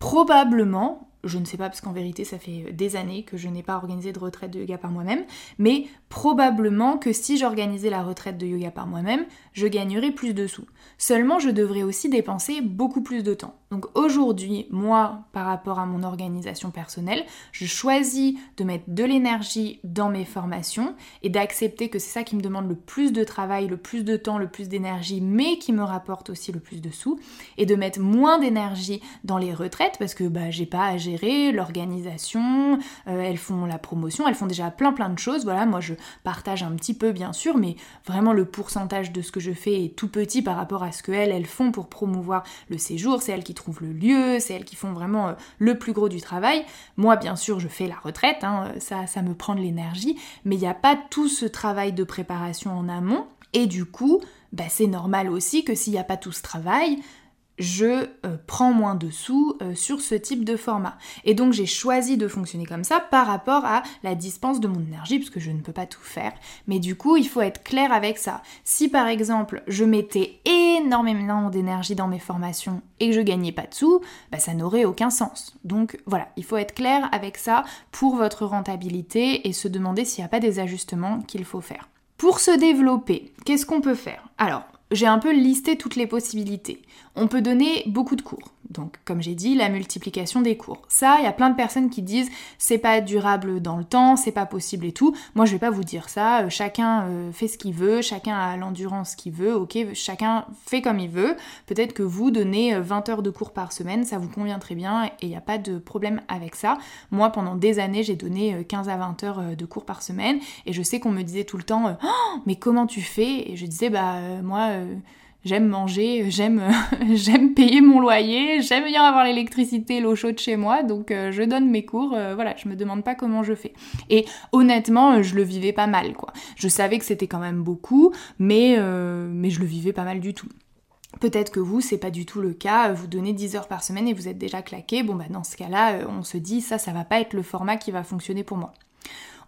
Probablement, je ne sais pas parce qu'en vérité ça fait des années que je n'ai pas organisé de retraite de yoga par moi-même, mais probablement que si j'organisais la retraite de yoga par moi-même, je gagnerais plus de sous. Seulement je devrais aussi dépenser beaucoup plus de temps. Donc aujourd'hui, moi, par rapport à mon organisation personnelle, je choisis de mettre de l'énergie dans mes formations et d'accepter que c'est ça qui me demande le plus de travail, le plus de temps, le plus d'énergie, mais qui me rapporte aussi le plus de sous, et de mettre moins d'énergie dans les retraites parce que bah, j'ai pas à gérer l'organisation, euh, elles font la promotion, elles font déjà plein plein de choses. Voilà, moi je partage un petit peu bien sûr, mais vraiment le pourcentage de ce que je fais est tout petit par rapport à ce qu'elles, elles font pour promouvoir le séjour, c'est elles qui trouvent le lieu, c'est elles qui font vraiment euh, le plus gros du travail. Moi, bien sûr, je fais la retraite, hein, ça, ça me prend de l'énergie, mais il n'y a pas tout ce travail de préparation en amont. Et du coup, bah, c'est normal aussi que s'il n'y a pas tout ce travail, je euh, prends moins de sous euh, sur ce type de format. Et donc j'ai choisi de fonctionner comme ça par rapport à la dispense de mon énergie, parce que je ne peux pas tout faire. Mais du coup, il faut être clair avec ça. Si par exemple je mettais énormément d'énergie dans mes formations et que je gagnais pas de sous, bah, ça n'aurait aucun sens. Donc voilà, il faut être clair avec ça pour votre rentabilité et se demander s'il n'y a pas des ajustements qu'il faut faire. Pour se développer, qu'est-ce qu'on peut faire? Alors, j'ai un peu listé toutes les possibilités. On peut donner beaucoup de cours. Donc, comme j'ai dit, la multiplication des cours. Ça, il y a plein de personnes qui disent c'est pas durable dans le temps, c'est pas possible et tout. Moi, je vais pas vous dire ça. Euh, chacun euh, fait ce qu'il veut, chacun a l'endurance qu'il veut, ok Chacun fait comme il veut. Peut-être que vous donnez 20 euh, heures de cours par semaine, ça vous convient très bien et il n'y a pas de problème avec ça. Moi, pendant des années, j'ai donné 15 à 20 heures de cours par semaine et je sais qu'on me disait tout le temps oh, mais comment tu fais? Et je disais bah moi J'aime manger, j'aime j'aime payer mon loyer, j'aime bien avoir l'électricité, l'eau chaude chez moi, donc euh, je donne mes cours, euh, voilà, je me demande pas comment je fais. Et honnêtement, euh, je le vivais pas mal quoi. Je savais que c'était quand même beaucoup, mais mais je le vivais pas mal du tout. Peut-être que vous, c'est pas du tout le cas, vous donnez 10 heures par semaine et vous êtes déjà claqué. Bon bah dans ce cas-là, on se dit ça ça va pas être le format qui va fonctionner pour moi.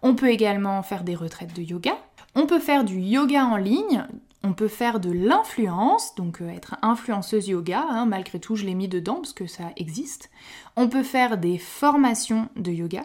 On peut également faire des retraites de yoga. On peut faire du yoga en ligne, on peut faire de l'influence, donc euh, être influenceuse yoga, hein, malgré tout je l'ai mis dedans parce que ça existe. On peut faire des formations de yoga,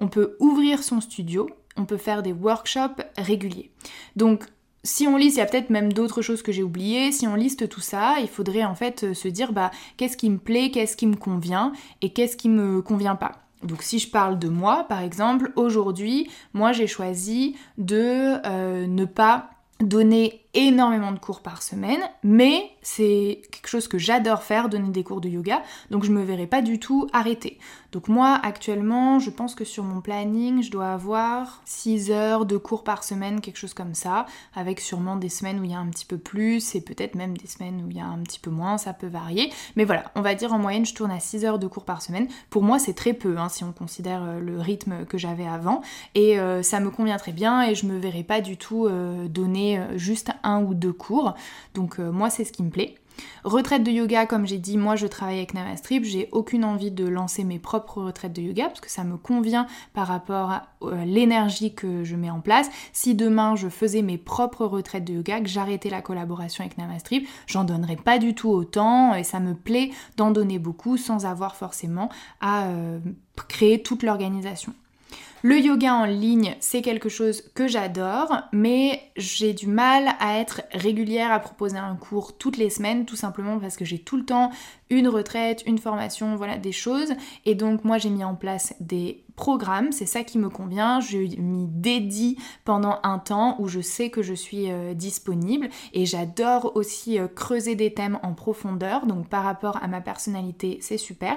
on peut ouvrir son studio, on peut faire des workshops réguliers. Donc si on liste, il y a peut-être même d'autres choses que j'ai oubliées. Si on liste tout ça, il faudrait en fait se dire bah qu'est-ce qui me plaît, qu'est-ce qui me convient et qu'est-ce qui me convient pas. Donc si je parle de moi, par exemple, aujourd'hui, moi j'ai choisi de euh, ne pas donner énormément de cours par semaine, mais c'est quelque chose que j'adore faire, donner des cours de yoga, donc je me verrai pas du tout arrêter. Donc moi actuellement, je pense que sur mon planning, je dois avoir 6 heures de cours par semaine, quelque chose comme ça, avec sûrement des semaines où il y a un petit peu plus et peut-être même des semaines où il y a un petit peu moins, ça peut varier. Mais voilà, on va dire en moyenne, je tourne à 6 heures de cours par semaine. Pour moi, c'est très peu hein, si on considère euh, le rythme que j'avais avant et euh, ça me convient très bien et je me verrai pas du tout euh, donner juste un ou deux cours. Donc moi, c'est ce qui me plaît. Retraite de yoga, comme j'ai dit, moi je travaille avec Namastrip, j'ai aucune envie de lancer mes propres retraites de yoga parce que ça me convient par rapport à euh, l'énergie que je mets en place. Si demain je faisais mes propres retraites de yoga, que j'arrêtais la collaboration avec Namastrip, j'en donnerais pas du tout autant et ça me plaît d'en donner beaucoup sans avoir forcément à euh, créer toute l'organisation. Le yoga en ligne, c'est quelque chose que j'adore, mais j'ai du mal à être régulière à proposer un cours toutes les semaines, tout simplement parce que j'ai tout le temps une retraite, une formation, voilà des choses. Et donc moi j'ai mis en place des programmes, c'est ça qui me convient. Je m'y dédie pendant un temps où je sais que je suis euh, disponible et j'adore aussi euh, creuser des thèmes en profondeur. Donc par rapport à ma personnalité, c'est super.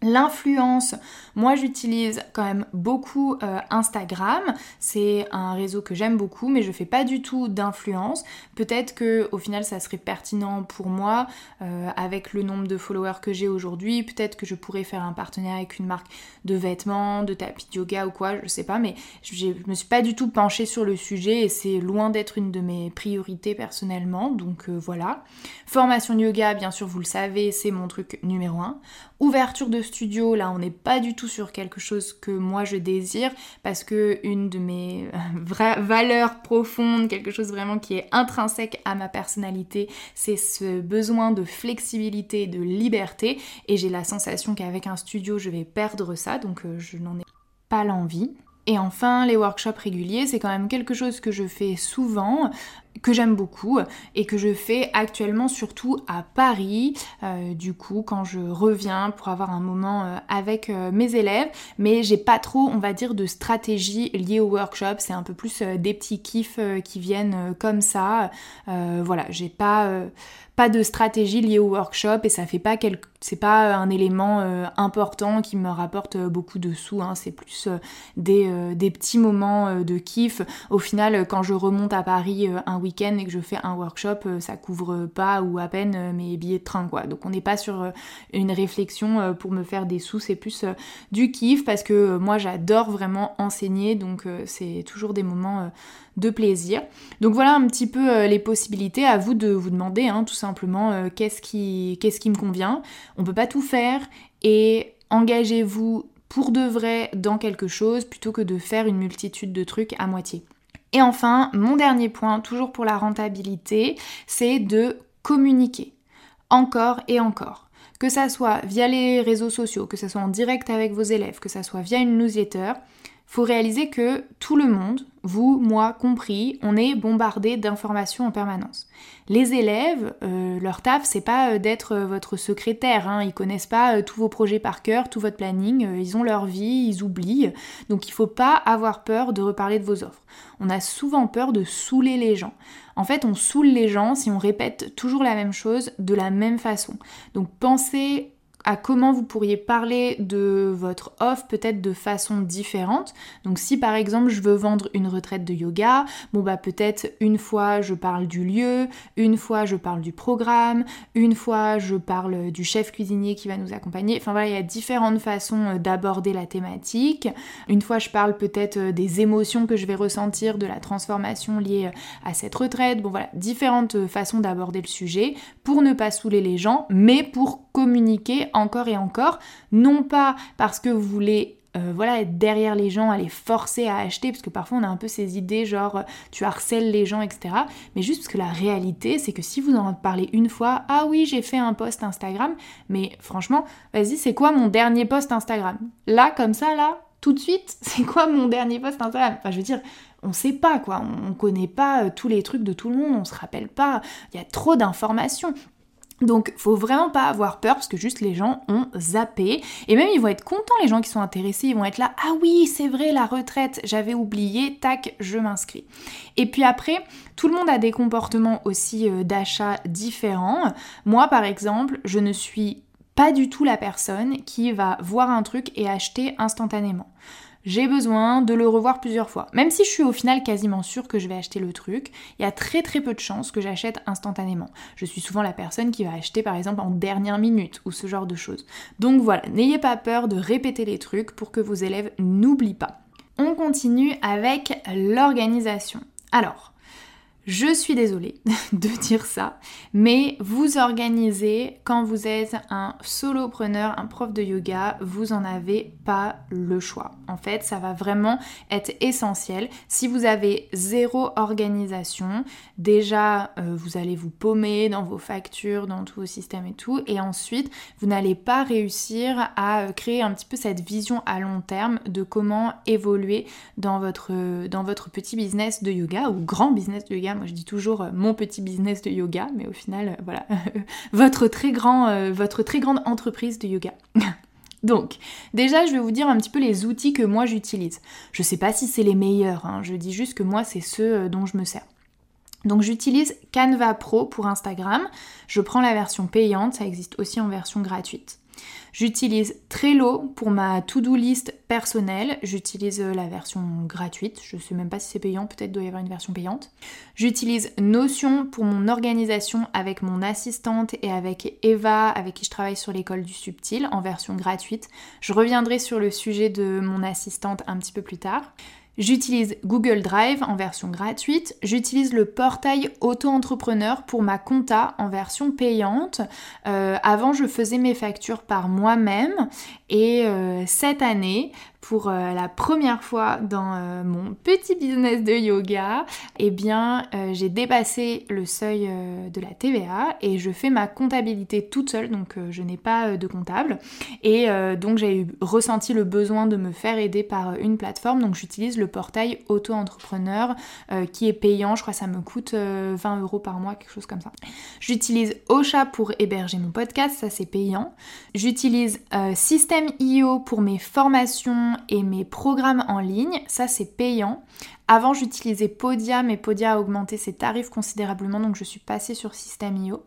L'influence, moi j'utilise quand même beaucoup euh, Instagram, c'est un réseau que j'aime beaucoup, mais je fais pas du tout d'influence. Peut-être que au final ça serait pertinent pour moi euh, avec le nombre de followers que j'ai aujourd'hui. Peut-être que je pourrais faire un partenariat avec une marque de vêtements, de tapis de yoga ou quoi, je sais pas, mais je me suis pas du tout penchée sur le sujet et c'est loin d'être une de mes priorités personnellement. Donc euh, voilà. Formation de yoga, bien sûr, vous le savez, c'est mon truc numéro un. Ouverture de studio, là on n'est pas du tout sur quelque chose que moi je désire parce que une de mes euh, vraies valeurs profondes, quelque chose vraiment qui est intrinsèque à ma personnalité, c'est ce besoin de flexibilité, de liberté et j'ai la sensation qu'avec un studio je vais perdre ça donc euh, je n'en ai pas l'envie. Et enfin, les workshops réguliers, c'est quand même quelque chose que je fais souvent que j'aime beaucoup et que je fais actuellement surtout à Paris, euh, du coup quand je reviens pour avoir un moment euh, avec euh, mes élèves, mais j'ai pas trop on va dire de stratégie liée au workshop, c'est un peu plus des petits kiffs qui viennent comme ça, voilà, j'ai pas pas de stratégie liée au workshop et ça fait pas quelque c'est pas un élément important qui me rapporte beaucoup de sous, hein. c'est plus des, des, petits moments de kiff. Au final, quand je remonte à Paris un et que je fais un workshop, euh, ça couvre pas ou à peine euh, mes billets de train quoi. Donc on n'est pas sur euh, une réflexion pour me faire des sous, c'est plus du kiff parce que moi j'adore vraiment enseigner donc c'est toujours des moments de plaisir. Donc voilà un petit peu les possibilités, à vous de vous demander hein, tout simplement qu'est-ce qui, qu'est-ce qui me convient. On peut pas tout faire et engagez-vous pour de vrai dans quelque chose plutôt que de faire une multitude de trucs à moitié. Et enfin, mon dernier point, toujours pour la rentabilité, c'est de communiquer. Encore et encore. Que ça soit via les réseaux sociaux, que ça soit en direct avec vos élèves, que ça soit via une newsletter, faut réaliser que tout le monde, vous, moi compris, on est bombardé d'informations en permanence. Les élèves, euh, leur taf, c'est pas euh, d'être euh, votre secrétaire, hein. ils connaissent pas tous vos projets par cœur, tout votre planning, ils ont leur vie, ils oublient, donc il faut pas avoir peur de reparler de vos offres. On a souvent peur de saouler les gens. En fait, on saoule les gens si on répète toujours la même chose de la même façon. Donc pensez à comment vous pourriez parler de votre offre peut-être de façon différente. Donc si par exemple je veux vendre une retraite de yoga, bon bah peut-être une fois je parle du lieu, une fois je parle du programme, une fois je parle du chef cuisinier qui va nous accompagner. Enfin voilà, il y a différentes façons euh, d'aborder la thématique. Une fois je parle peut-être euh, des émotions que je vais ressentir de la transformation liée euh, à cette retraite. Bon voilà, différentes façons d'aborder le sujet pour ne pas saouler les gens, mais pour communiquer encore et encore, non pas parce que vous voulez euh, voilà, être derrière les gens, les forcer à acheter, parce que parfois on a un peu ces idées genre euh, tu harcèles les gens, etc. Mais juste parce que la réalité, c'est que si vous en parlez une fois, ah oui, j'ai fait un post Instagram, mais franchement, vas-y, c'est quoi mon dernier post Instagram? Là, comme ça, là, tout de suite, c'est quoi mon dernier post Instagram? Enfin, je veux dire, on sait pas quoi, on, on connaît pas euh, tous les trucs de tout le monde, on se rappelle pas, il y a trop d'informations. Donc faut vraiment pas avoir peur parce que juste les gens ont zappé et même ils vont être contents les gens qui sont intéressés, ils vont être là ah oui c'est vrai la retraite j'avais oublié tac je m'inscris. Et puis après tout le monde a des comportements aussi euh, d'achat différents. Moi par exemple je ne suis pas du tout la personne qui va voir un truc et acheter instantanément j'ai besoin de le revoir plusieurs fois. Même si je suis au final quasiment sûre que je vais acheter le truc, il y a très très peu de chances que j'achète instantanément. Je suis souvent la personne qui va acheter par exemple en dernière minute ou ce genre de choses. Donc voilà, n'ayez pas peur de répéter les trucs pour que vos élèves n'oublient pas. On continue avec l'organisation. Alors, Je suis désolée de dire ça, mais vous organisez quand vous êtes un solopreneur, un prof de yoga, vous en avez pas le choix. En fait, ça va vraiment être essentiel. Si vous avez zéro organisation, déjà euh, vous allez vous paumer dans vos factures, dans tous vos systèmes et tout, et ensuite vous n'allez pas réussir à euh, créer un petit peu cette vision à long terme de comment évoluer dans votre petit business de yoga ou grand business de yoga moi je dis toujours euh, mon petit business de yoga, mais au final, euh, voilà, votre, très grand, euh, votre très grande entreprise de yoga. Donc, déjà, je vais vous dire un petit peu les outils que moi j'utilise. Je sais pas si c'est les meilleurs, hein, je dis juste que moi, c'est ceux dont je me sers. Donc j'utilise Canva Pro pour Instagram. Je prends la version payante, ça existe aussi en version gratuite. J'utilise Trello pour ma to-do list personnelle. J'utilise euh, la version gratuite. Je ne sais même pas si c'est payant, peut-être doit y avoir une version payante. J'utilise Notion pour mon organisation avec mon assistante et avec Eva, avec qui je travaille sur l'école du subtil en version gratuite. Je reviendrai sur le sujet de mon assistante un petit peu plus tard. J'utilise Google Drive en version gratuite. J'utilise le portail auto-entrepreneur pour ma compta en version payante. Euh, avant, je faisais mes factures par moi-même et euh, cette année, pour euh, la première fois dans euh, mon petit business de yoga, eh bien j'ai dépassé le seuil de la TVA et je fais ma comptabilité toute seule, donc je n'ai pas de comptable. Et donc j'ai ressenti le besoin de me faire aider par une plateforme, donc j'utilise le portail auto-entrepreneur qui est payant, je crois que ça me coûte 20 euros par mois, quelque chose comme ça. J'utilise Ocha pour héberger mon podcast, ça c'est payant. J'utilise System IO pour mes formations et mes programmes en ligne, ça c'est payant. Avant j'utilisais Podia, mais Podia a augmenté ses tarifs considérablement, donc je suis passée sur System.io.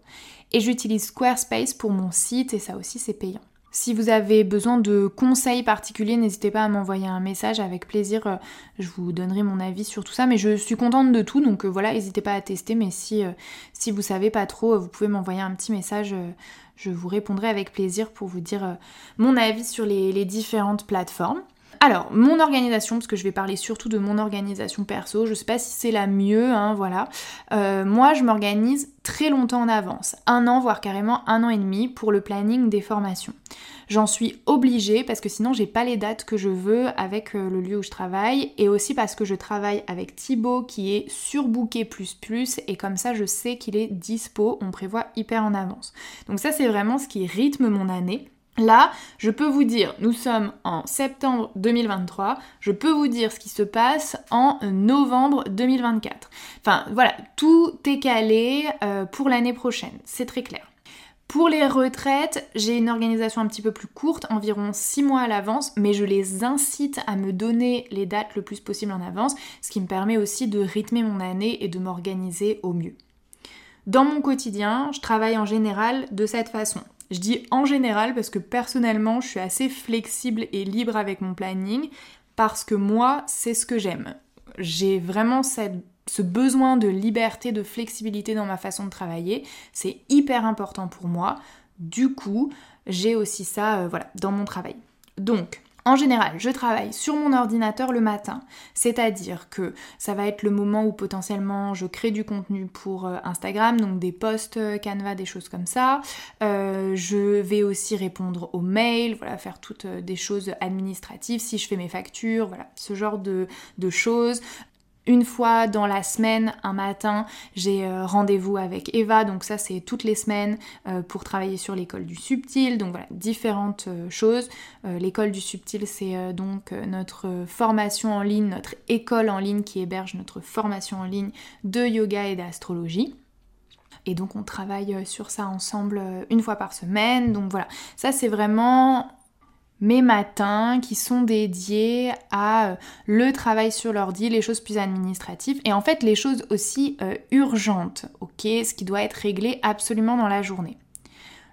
Et j'utilise Squarespace pour mon site, et ça aussi c'est payant. Si vous avez besoin de conseils particuliers, n'hésitez pas à m'envoyer un message avec plaisir. Euh, je vous donnerai mon avis sur tout ça. Mais je suis contente de tout, donc euh, voilà, n'hésitez pas à tester. Mais si, euh, si vous savez pas trop, vous pouvez m'envoyer un petit message je vous répondrai avec plaisir pour vous dire mon avis sur les, différentes plateformes. Alors, mon organisation, parce que je vais parler surtout de mon organisation perso, je sais pas si c'est la mieux, hein, voilà. Euh, moi, je m'organise très longtemps en avance, un an, voire carrément un an et demi pour le planning des formations. J'en suis obligée parce que sinon j'ai pas les dates que je veux avec euh, le lieu où je travaille et aussi parce que je travaille avec Thibaut qui est surbooké plus plus et comme ça je sais qu'il est dispo, on prévoit hyper en avance. Donc ça c'est vraiment ce qui rythme mon année. Là, je peux vous dire, nous sommes en septembre 2023, je peux vous dire ce qui se passe en novembre 2024. Enfin voilà, tout est calé euh, pour l'année prochaine, c'est très clair. Pour les retraites, j'ai une organisation un petit peu plus courte, environ 6 mois à l'avance, mais je les incite à me donner les dates le plus possible en avance, ce qui me permet aussi de rythmer mon année et de m'organiser au mieux. Dans mon quotidien, je travaille en général de cette façon. Je dis en général parce que personnellement, je suis assez flexible et libre avec mon planning parce que moi, c'est ce que j'aime. J'ai vraiment ce besoin de liberté, de flexibilité dans ma façon de travailler, c'est hyper important pour moi. Du coup, j'ai aussi ça euh, voilà, dans mon travail. Donc, en général, je travaille sur mon ordinateur le matin, c'est-à-dire que ça va être le moment où potentiellement je crée du contenu pour euh, Instagram, donc des posts euh, Canva, des choses comme ça. je vais aussi répondre aux mails, voilà, faire toutes des choses administratives, si je fais mes factures, voilà, ce genre de choses une fois dans la semaine, un matin, j'ai euh, rendez-vous avec Eva, donc ça c'est toutes les semaines euh, pour travailler sur l'école du subtil, donc voilà, différentes euh, choses. l'école du subtil c'est donc notre formation en ligne, notre école en ligne qui héberge notre formation en ligne de yoga et d'astrologie. Et donc on travaille sur ça ensemble une fois par semaine. Donc voilà, ça c'est vraiment mes matins qui sont dédiés à euh, le travail sur l'ordi, les choses plus administratives et en fait les choses aussi euh, urgentes, ok, ce qui doit être réglé absolument dans la journée.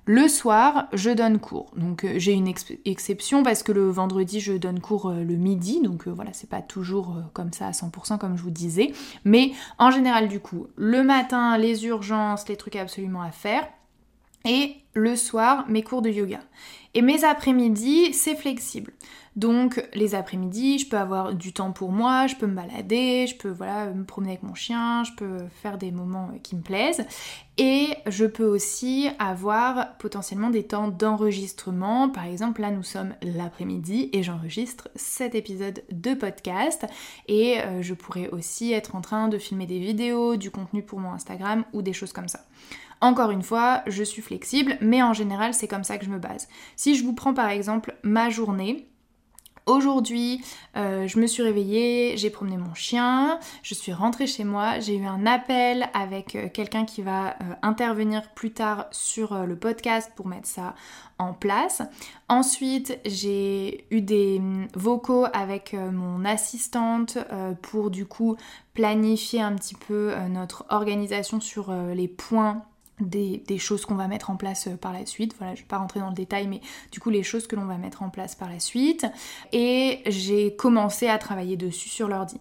Le soir, je donne cours. Donc euh, j'ai une exception parce que le vendredi, je donne cours le midi. Donc voilà, c'est pas toujours comme ça à 100% comme je vous disais. Mais en général, du coup, le matin, les urgences, les trucs absolument à faire. Et le soir, mes cours de yoga. Et mes après-midi, c'est flexible. Donc les après-midi, je peux avoir du temps pour moi, je peux me balader, je peux voilà, me promener avec mon chien, je peux faire des moments qui me plaisent. Et je peux aussi avoir potentiellement des temps d'enregistrement. Par exemple, là nous sommes l'après-midi et j'enregistre cet épisode de podcast. Et euh, je pourrais aussi être en train de filmer des vidéos, du contenu pour mon Instagram ou des choses comme ça. Encore une fois, je suis flexible, mais en général, c'est comme ça que je me base. Si je vous prends par exemple ma journée, Aujourd'hui, euh, je me suis réveillée, j'ai promené mon chien, je suis rentrée chez moi, j'ai eu un appel avec euh, quelqu'un qui va euh, intervenir plus tard sur le podcast pour mettre ça en place. Ensuite, j'ai eu des mm, vocaux avec mon assistante pour du coup planifier un petit peu notre organisation sur les points des, choses qu'on va mettre en place euh, par la suite. Voilà, je ne vais pas rentrer dans le détail, mais du coup les choses que l'on va mettre en place par la suite. Et j'ai commencé à travailler dessus sur l'ordi.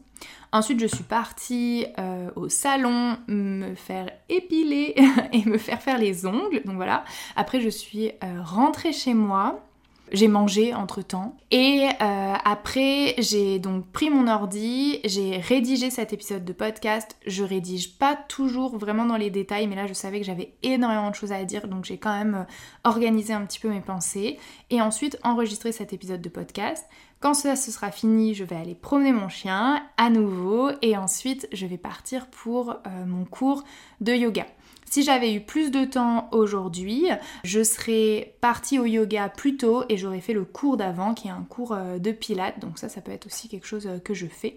Ensuite, je suis partie euh, au salon me faire épiler et me faire faire les ongles. Donc voilà. Après, je suis euh, rentrée chez moi. J'ai mangé entre temps. Et euh, après, j'ai donc pris mon ordi, j'ai rédigé cet épisode de podcast. Je rédige pas toujours vraiment dans les détails, mais là je savais que j'avais énormément de choses à dire, donc j'ai quand même euh, organisé un petit peu mes pensées. Et ensuite, enregistré cet épisode de podcast. Quand ça se sera fini, je vais aller promener mon chien à nouveau et ensuite je vais partir pour euh, mon cours de yoga. Si j'avais eu plus de temps aujourd'hui, je serais partie au yoga plus tôt et j'aurais fait le cours d'avant qui est un cours euh, de pilates. Donc ça, ça peut être aussi quelque chose euh, que je fais.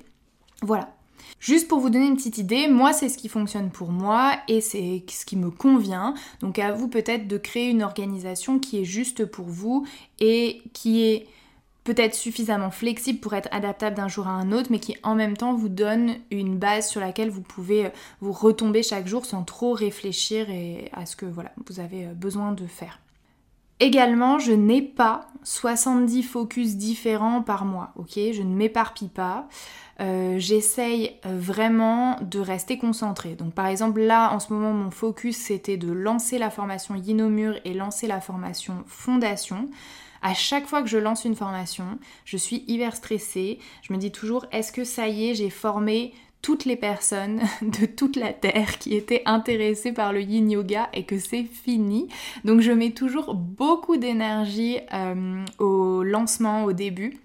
Voilà. Juste pour vous donner une petite idée, moi c'est ce qui fonctionne pour moi et c'est ce qui me convient. Donc à vous peut-être de créer une organisation qui est juste pour vous et qui est peut-être suffisamment flexible pour être adaptable d'un jour à un autre, mais qui en même temps vous donne une base sur laquelle vous pouvez euh, vous retomber chaque jour sans trop réfléchir et à ce que voilà, vous avez euh, besoin de faire. Également, je n'ai pas 70 focus différents par mois, ok? Je ne m'éparpille pas. Euh, j'essaye vraiment de rester concentrée. Donc par exemple là en ce moment mon focus c'était de lancer la formation Yinomur et lancer la formation Fondation. À chaque fois que je lance une formation, je suis hyper stressée. Je me dis toujours, est-ce que ça y est, j'ai formé toutes les personnes de toute la Terre qui étaient intéressées par le yin yoga et que c'est fini. Donc je mets toujours beaucoup d'énergie euh, au lancement, au début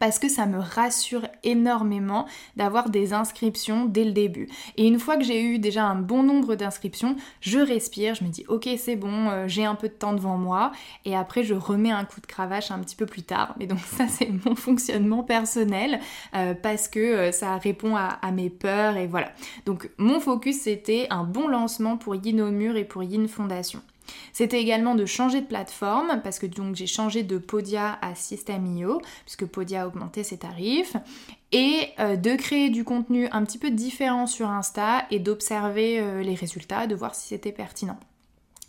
parce que ça me rassure énormément d'avoir des inscriptions dès le début. Et une fois que j'ai eu déjà un bon nombre d'inscriptions, je respire, je me dis ok c'est bon, euh, j'ai un peu de temps devant moi et après je remets un coup de cravache un petit peu plus tard. Mais donc ça c'est mon fonctionnement personnel euh, parce que euh, ça répond à, à, mes peurs et voilà. Donc mon focus c'était un bon lancement pour Yin au mur et pour Yin Fondation. C'était également de changer de plateforme parce que donc j'ai changé de Podia à System.io puisque Podia a augmenté ses tarifs et euh, de créer du contenu un petit peu différent sur Insta et d'observer euh, les résultats, de voir si c'était pertinent.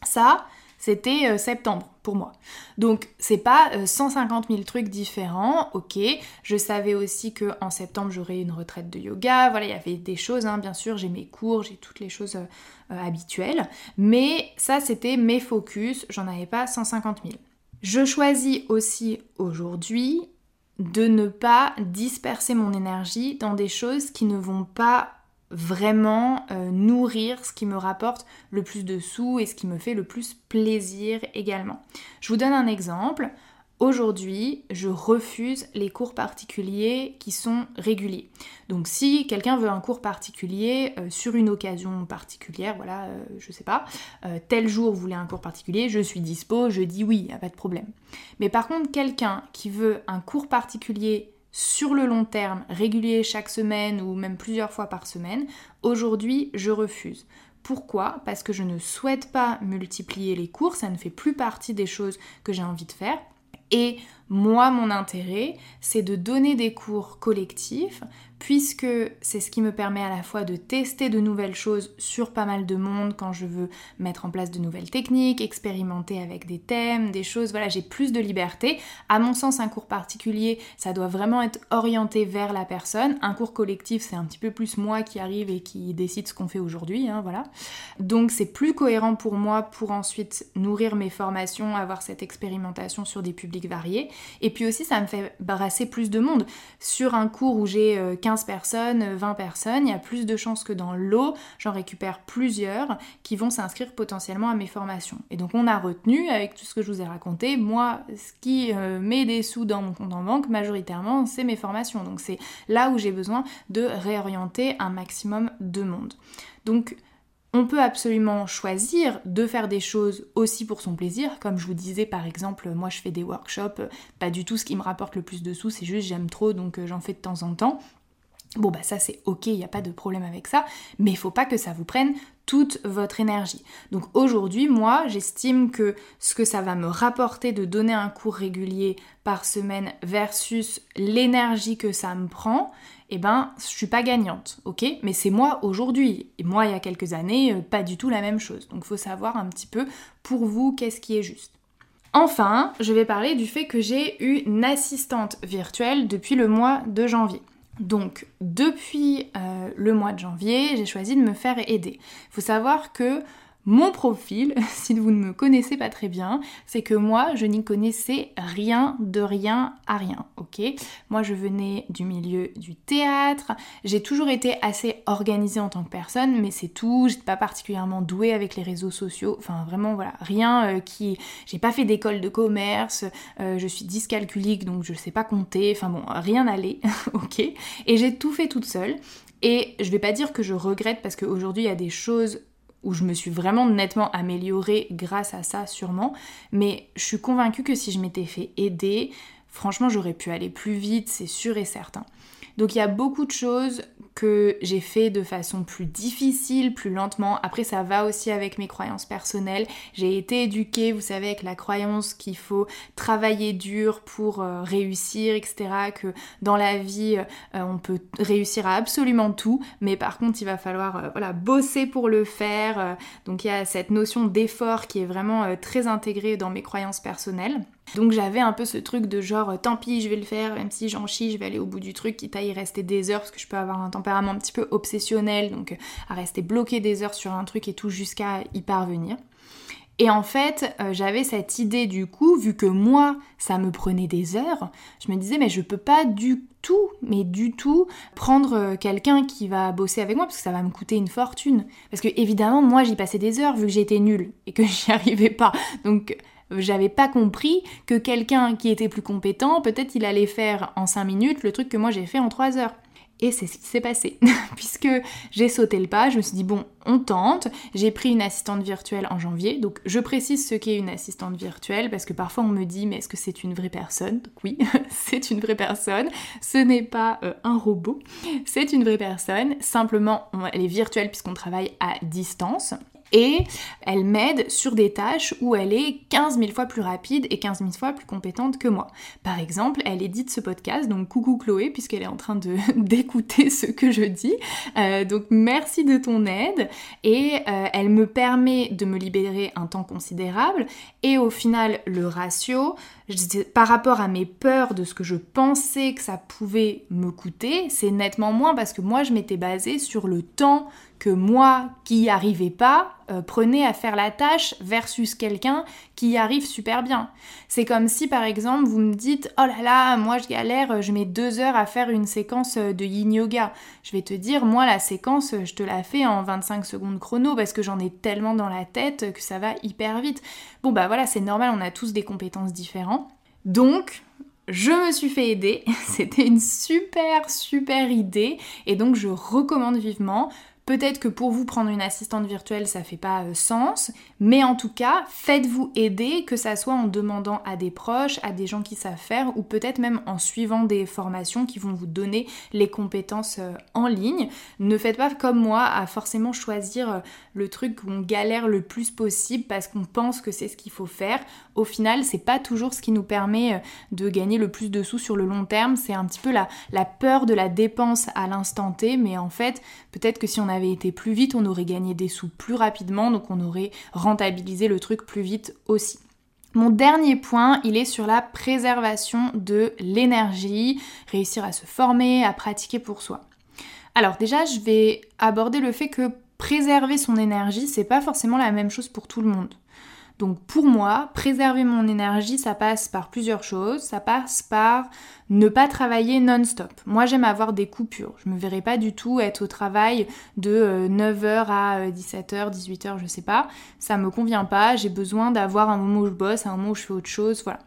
Ça, c'était euh, septembre pour moi. Donc c'est pas 150 000 trucs différents, ok. Je savais aussi que en septembre j'aurais une retraite de yoga, voilà, il y avait des choses, hein, bien sûr, j'ai mes cours, j'ai toutes les choses euh, habituelles, mais ça c'était mes focus, j'en avais pas 150 000. Je choisis aussi aujourd'hui de ne pas disperser mon énergie dans des choses qui ne vont pas vraiment euh, nourrir ce qui me rapporte le plus de sous et ce qui me fait le plus plaisir également. Je vous donne un exemple. Aujourd'hui, je refuse les cours particuliers qui sont réguliers. Donc si quelqu'un veut un cours particulier euh, sur une occasion particulière, voilà, euh, je sais pas, tel jour vous voulez un cours particulier, je suis dispo, je dis oui, pas de problème. Mais par contre, quelqu'un qui veut un cours particulier sur le long terme, régulier chaque semaine ou même plusieurs fois par semaine, aujourd'hui je refuse. Pourquoi? Parce que je ne souhaite pas multiplier les cours, ça ne fait plus partie des choses que j'ai envie de faire. Et Moi, mon intérêt, c'est de donner des cours collectifs puisque c'est ce qui me permet à la fois de tester de nouvelles choses sur pas mal de monde quand je veux mettre en place de nouvelles techniques, expérimenter avec des thèmes, des choses, voilà, j'ai plus de liberté. À mon sens, un cours particulier, ça doit vraiment être orienté vers la personne. Un cours collectif, c'est un petit peu plus moi qui arrive et qui décide ce qu'on fait aujourd'hui, hein, voilà. Donc c'est plus cohérent pour moi pour ensuite nourrir mes formations, avoir cette expérimentation sur des publics variés. Et puis aussi, ça me fait brasser plus de monde. Sur un cours où j'ai 15 euh, personnes, 20 personnes, il y a plus de chances que dans l'eau, j'en récupère plusieurs qui vont s'inscrire potentiellement à mes formations. Et donc on a retenu, avec tout ce que je vous ai raconté, moi, ce qui euh, met des sous dans mon compte en banque, majoritairement, c'est mes formations. Donc c'est là où j'ai besoin de réorienter un maximum de monde. Donc on peut absolument choisir de faire des choses aussi pour son plaisir, comme je vous disais par exemple, moi je fais des workshops, pas du tout ce qui me rapporte le plus de sous, c'est juste j'aime trop donc euh, j'en fais de temps en temps. Bon bah ça c'est ok, il n'y a pas de problème avec ça, mais il faut pas que ça vous prenne toute votre énergie. Donc aujourd'hui, moi, j'estime que ce que ça va me rapporter de donner un cours régulier par semaine versus l'énergie que ça me prend, eh ben, je suis pas gagnante, ok? Mais c'est moi aujourd'hui. Et moi, il y a quelques années, euh, pas du tout la même chose. Donc faut savoir un petit peu pour vous qu'est-ce qui est juste. Enfin, je vais parler du fait que j'ai eu une assistante virtuelle depuis le mois de janvier. Donc depuis euh, le mois de janvier, j'ai choisi de me faire aider. Il faut savoir que mon profil, si vous ne me connaissez pas très bien, c'est que moi, je n'y connaissais rien de rien à rien, ok? Moi, je venais du milieu du théâtre, j'ai toujours été assez organisée en tant que personne, mais c'est tout, j'étais pas particulièrement douée avec les réseaux sociaux, enfin vraiment, voilà, rien euh, qui... J'ai pas fait d'école de commerce, euh, je suis dyscalculique, donc je sais pas compter, enfin bon, rien n'allait, ok? Et j'ai tout fait toute seule, et je vais pas dire que je regrette parce qu'aujourd'hui il y a des choses où je me suis vraiment nettement améliorée grâce à ça sûrement, mais je suis convaincue que si je m'étais fait aider, franchement j'aurais pu aller plus vite, c'est sûr et certain. Donc il y a beaucoup de choses que j'ai fait de façon plus difficile, plus lentement. Après ça va aussi avec mes croyances personnelles. J'ai été éduquée, vous savez, avec la croyance qu'il faut travailler dur pour euh, réussir, etc. Que dans la vie euh, on peut réussir à absolument tout, mais par contre il va falloir euh, bosser pour le faire. donc il y a cette notion d'effort qui est vraiment très intégrée dans mes croyances personnelles. Donc j'avais un peu ce truc de genre euh, tant pis je vais le faire, même si j'en chie, je vais aller au bout du truc, quitte à rester des heures, parce que je peux avoir un tempérament un petit peu obsessionnel, donc euh, à rester bloqué des heures sur un truc et tout jusqu'à y parvenir. Et en fait, euh, j'avais cette idée du coup, vu que moi, ça me prenait des heures, je me disais, mais je peux pas du tout, mais du tout, prendre quelqu'un qui va bosser avec moi, parce que ça va me coûter une fortune. Parce que évidemment, moi, j'y passais des heures, vu que j'étais nulle et que j'y arrivais pas. Donc, j'avais pas compris que quelqu'un qui était plus compétent, peut-être il allait faire en 5 minutes le truc que moi j'ai fait en 3 heures. Et c'est ce qui s'est passé, puisque j'ai sauté le pas, je me suis dit bon, on tente, j'ai pris une assistante virtuelle en janvier, donc je précise ce qu'est une assistante virtuelle, parce que parfois on me dit mais est-ce que c'est une vraie personne? Donc oui, c'est une vraie personne, ce n'est pas euh, un robot, c'est une vraie personne, simplement elle est virtuelle puisqu'on travaille à distance, et elle m'aide sur des tâches où elle est 15 000 fois plus rapide et 15 000 fois plus compétente que moi. Par exemple, elle édite ce podcast, donc coucou Chloé, puisqu'elle est en train d'écouter ce que je dis. Euh, donc merci de ton aide et euh, elle me permet de me libérer un temps considérable et au final le ratio, par rapport à mes peurs de ce que je pensais que ça pouvait me coûter, c'est nettement moins parce que moi je m'étais basée sur le temps que moi qui n'y arrivais pas euh, prenais à faire la tâche versus quelqu'un qui y arrive super bien. C'est comme si par exemple vous me dites oh là là moi je galère je mets deux heures à faire une séquence de yin yoga. Je vais te dire moi la séquence je te la fais en 25 secondes chrono parce que j'en ai tellement dans la tête que ça va hyper vite. Bon bah voilà c'est normal on a tous des compétences différentes. Donc je me suis fait aider, c'était une super super idée et donc je recommande vivement Peut-être que pour vous prendre une assistante virtuelle ça fait pas euh, sens, mais en tout cas faites-vous aider, que ça soit en demandant à des proches, à des gens qui savent faire, ou peut-être même en suivant des formations qui vont vous donner les compétences euh, en ligne. Ne faites pas comme moi à forcément choisir euh, le truc où on galère le plus possible parce qu'on pense que c'est ce qu'il faut faire. Au final, c'est pas toujours ce qui nous permet de gagner le plus de sous sur le long terme. C'est un petit peu la, la peur de la dépense à l'instant T, mais en fait, peut-être que si on avait été plus vite, on aurait gagné des sous plus rapidement, donc on aurait rentabilisé le truc plus vite aussi. Mon dernier point, il est sur la préservation de l'énergie, réussir à se former, à pratiquer pour soi. Alors déjà, je vais aborder le fait que préserver son énergie, c'est pas forcément la même chose pour tout le monde. Donc pour moi, préserver mon énergie, ça passe par plusieurs choses. Ça passe par ne pas travailler non-stop. Moi, j'aime avoir des coupures. Je me verrai pas du tout être au travail de 9h euh, à 17h, 18h, je sais pas. Ça me convient pas. J'ai besoin d'avoir un moment où je bosse, un moment où je fais autre chose, voilà.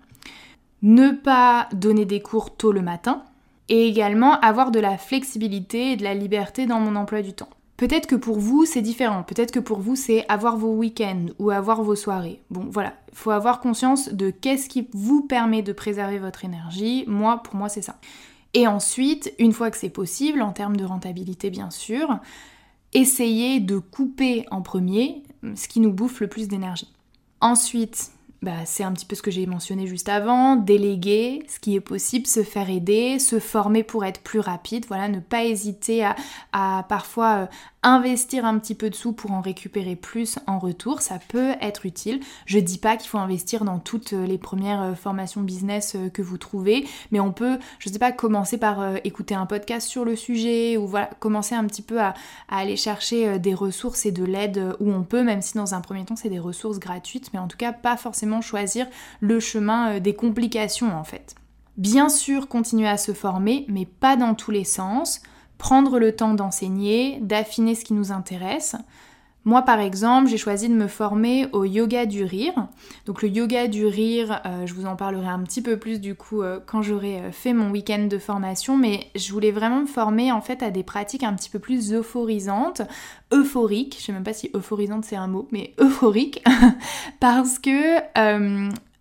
Ne pas donner des cours tôt le matin et également avoir de la flexibilité et de la liberté dans mon emploi du temps. Peut-être que pour vous c'est différent, peut-être que pour vous c'est avoir vos week-ends ou avoir vos soirées. Bon voilà, il faut avoir conscience de qu'est-ce qui vous permet de préserver votre énergie. Moi, pour moi c'est ça. Et ensuite, une fois que c'est possible, en termes de rentabilité bien sûr, essayez de couper en premier ce qui nous bouffe le plus d'énergie. Ensuite, bah, c'est un petit peu ce que j'ai mentionné juste avant, déléguer ce qui est possible, se faire aider, se former pour être plus rapide, voilà, ne pas hésiter à, parfois euh, investir un petit peu de sous pour en récupérer plus en retour, ça peut être utile. Je dis pas qu'il faut investir dans toutes les premières euh, formations business euh, que vous trouvez, mais on peut, je sais pas, commencer par euh, écouter un podcast sur le sujet ou voilà, commencer un petit peu à, aller chercher des ressources et de l'aide où on peut, même si dans un premier temps c'est des ressources gratuites, mais en tout cas pas forcément choisir le chemin des complications en fait. Bien sûr, continuer à se former, mais pas dans tous les sens prendre le temps d'enseigner, d'affiner ce qui nous intéresse. Moi, par exemple, j'ai choisi de me former au yoga du rire. Donc le yoga du rire, euh, je vous en parlerai un petit peu plus du coup euh, quand j'aurai euh, fait mon week-end de formation, mais je voulais vraiment me former en fait à des pratiques un petit peu plus euphorisantes, euphoriques. Je sais même pas si euphorisante c'est un mot, mais euphoriques, parce que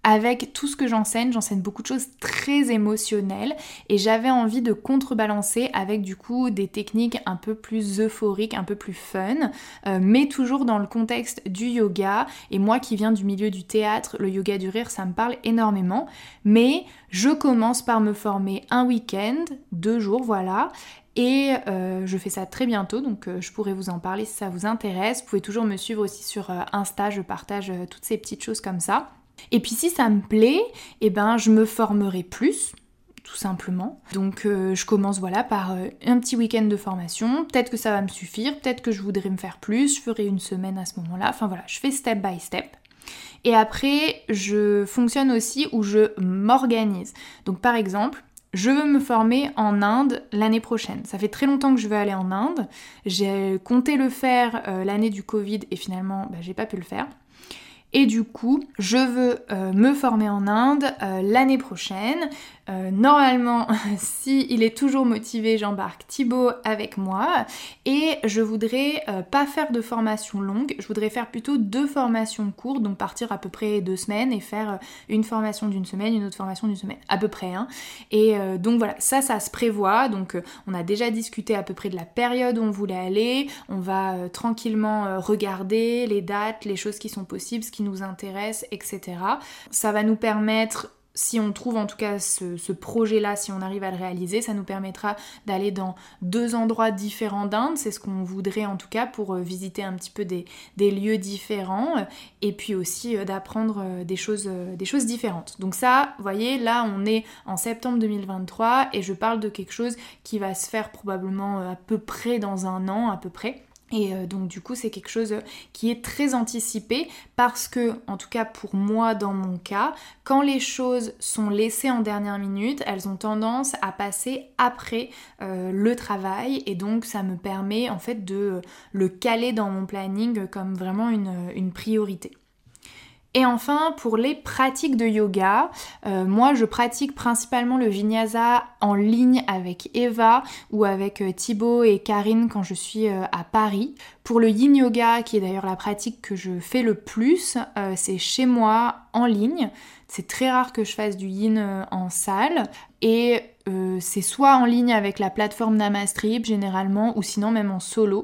avec tout ce que j'enseigne, j'enseigne beaucoup de choses très émotionnelles et j'avais envie de contrebalancer avec du coup des techniques un peu plus euphoriques, un peu plus fun, euh, mais toujours dans le contexte du yoga. Et moi qui viens du milieu du théâtre, le yoga du rire, ça me parle énormément. Mais je commence par me former un week-end, deux jours, voilà, et euh, je fais ça très bientôt, donc euh, je pourrais vous en parler si ça vous intéresse. Vous pouvez toujours me suivre aussi sur Insta, je partage toutes ces petites choses comme ça. Et puis si ça me plaît, eh ben je me formerai plus, tout simplement. Donc euh, je commence voilà par euh, un petit week-end de formation. Peut-être que ça va me suffire, peut-être que je voudrais me faire plus, je ferai une semaine à ce moment-là. Enfin voilà, je fais step by step. Et après, je fonctionne aussi où je m'organise. Donc par exemple, je veux me former en Inde l'année prochaine. Ça fait très longtemps que je veux aller en Inde. J'ai compté le faire euh, l'année du Covid et finalement, bah, j'ai pas pu le faire. Et du coup, je veux euh, me former en Inde euh, l'année prochaine. Euh, normalement, si est toujours motivé, j'embarque Thibaut avec moi. Et je voudrais pas faire de formation longue, je voudrais faire plutôt deux formations courtes, donc partir à peu près deux semaines et faire une formation d'une semaine, une autre formation d'une semaine, à peu près. Hein. Et donc voilà, ça, ça se prévoit. Donc on a déjà discuté à peu près de la période où on voulait aller. On va tranquillement regarder les dates, les choses qui sont possibles, ce qui nous intéresse, etc. Ça va nous permettre si on trouve en tout cas ce, projet-là, si on arrive à le réaliser, ça nous permettra d'aller dans deux endroits différents d'Inde. C'est ce qu'on voudrait en tout cas pour euh, visiter un petit peu des, lieux différents et puis aussi euh, d'apprendre euh, des choses, des choses différentes. Donc ça, voyez, là on est en septembre 2023 et je parle de quelque chose qui va se faire probablement à peu près dans un an à peu près. Et euh, donc du coup c'est quelque chose qui est très anticipé parce que, en tout cas pour moi dans mon cas, quand les choses sont laissées en dernière minute, elles ont tendance à passer après euh, le travail et donc ça me permet en fait de le caler dans mon planning comme vraiment une priorité. Et enfin, pour les pratiques de yoga, euh, moi je pratique principalement le vinyasa en ligne avec Eva ou avec euh, Thibaut et Karine quand je suis euh, à Paris. Pour le yin yoga, qui est d'ailleurs la pratique que je fais le plus, c'est chez moi en ligne. C'est très rare que je fasse du yin en salle. Et c'est soit en ligne avec la plateforme Namastrip généralement, ou sinon même en solo.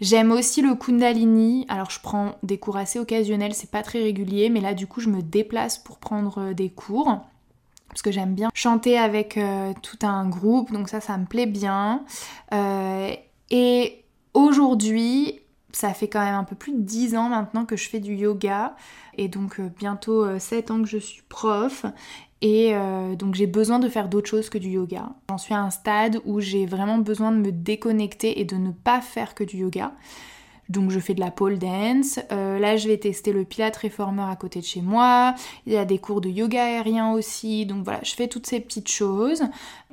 J'aime aussi le Kundalini. Alors je prends des cours assez occasionnels, c'est pas très régulier, mais là du coup je me déplace pour prendre euh, des cours. Parce que j'aime bien chanter avec euh, tout un groupe, donc ça ça me plaît bien. Euh, et aujourd'hui, ça fait quand même un peu plus de 10 ans maintenant que je fais du yoga et donc bientôt 7 ans que je suis prof et euh, donc j'ai besoin de faire d'autres choses que du yoga. J'en suis à un stade où j'ai vraiment besoin de me déconnecter et de ne pas faire que du yoga. Donc je fais de la pole dance. Euh, là je vais tester le Pilate Reformer à côté de chez moi. Il y a des cours de yoga aérien aussi. Donc voilà, je fais toutes ces petites choses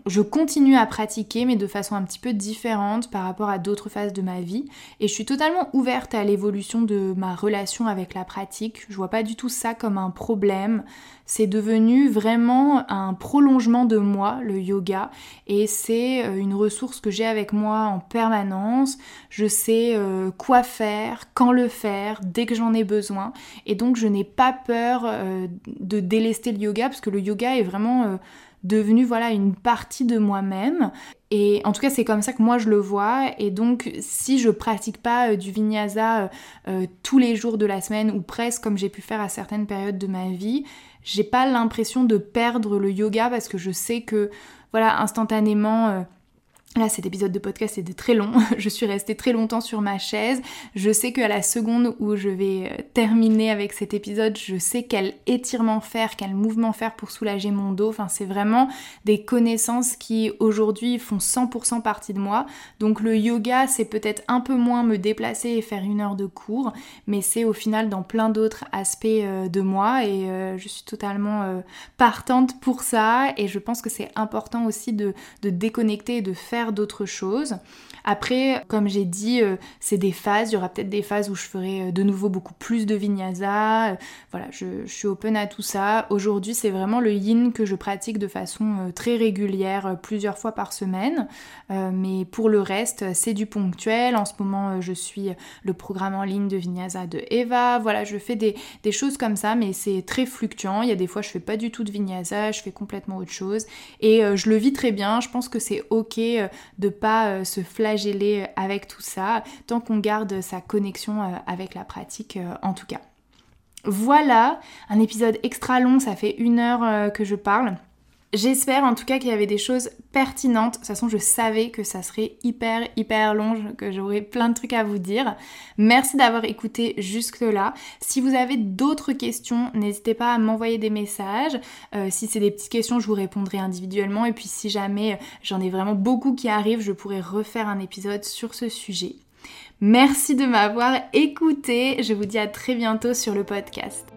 je continue à pratiquer, mais de façon un petit peu différente par rapport à d'autres phases de ma vie. Et je suis totalement ouverte à l'évolution de ma relation avec la pratique. Je vois pas du tout ça comme un problème. C'est devenu vraiment un prolongement de moi, le yoga. Et c'est euh, une ressource que j'ai avec moi en permanence. Je sais euh, quoi faire, quand le faire, dès que j'en ai besoin. Et donc je n'ai pas peur euh, de délester le yoga, parce que le yoga est vraiment devenu voilà une partie de moi-même et en tout cas c'est comme ça que moi je le vois et donc si je pratique pas euh, du vinyasa euh, euh, tous les jours de la semaine ou presque comme j'ai pu faire à certaines périodes de ma vie j'ai pas l'impression de perdre le yoga parce que je sais que voilà instantanément Là, cet épisode de podcast était très long. Je suis restée très longtemps sur ma chaise. Je sais qu'à la seconde où je vais euh, terminer avec cet épisode, je sais quel étirement faire, quel mouvement faire pour soulager mon dos. Enfin, c'est vraiment des connaissances qui aujourd'hui font 100% partie de moi. Donc le yoga, c'est peut-être un peu moins me déplacer et faire une heure de cours, mais c'est au final dans plein d'autres aspects euh, de moi et euh, je suis totalement partante pour ça et je pense que c'est important aussi de, de déconnecter et de faire d'autres choses. Après, comme j'ai dit, euh, c'est des phases. Il y aura peut-être des phases où je ferai euh, de nouveau beaucoup plus de vinyasa. Euh, voilà, je, suis open à tout ça. Aujourd'hui, c'est vraiment le yin que je pratique de façon très régulière, plusieurs fois par semaine. mais pour le reste, c'est du ponctuel. En ce moment, je suis le programme en ligne de vinyasa de Eva. Voilà, je fais des, choses comme ça, mais c'est très fluctuant. Il y a des fois, je fais pas du tout de vinyasa, je fais complètement autre chose. Et je le vis très bien. Je pense que c'est ok de pas se flageller avec tout ça, tant qu'on garde sa connexion euh, avec la pratique euh, en tout cas. Voilà, un épisode extra long, ça fait une heure euh, que je parle. J'espère en tout cas qu'il y avait des choses pertinentes. De toute façon, je savais que ça serait hyper, hyper long, que j'aurais plein de trucs à vous dire. Merci d'avoir écouté jusque-là. Si vous avez d'autres questions, n'hésitez pas à m'envoyer des messages. Euh, si c'est des petites questions, je vous répondrai individuellement. Et puis si jamais euh, j'en ai vraiment beaucoup qui arrivent, je pourrai refaire un épisode sur ce sujet. Merci de m'avoir écouté. Je vous dis à très bientôt sur le podcast.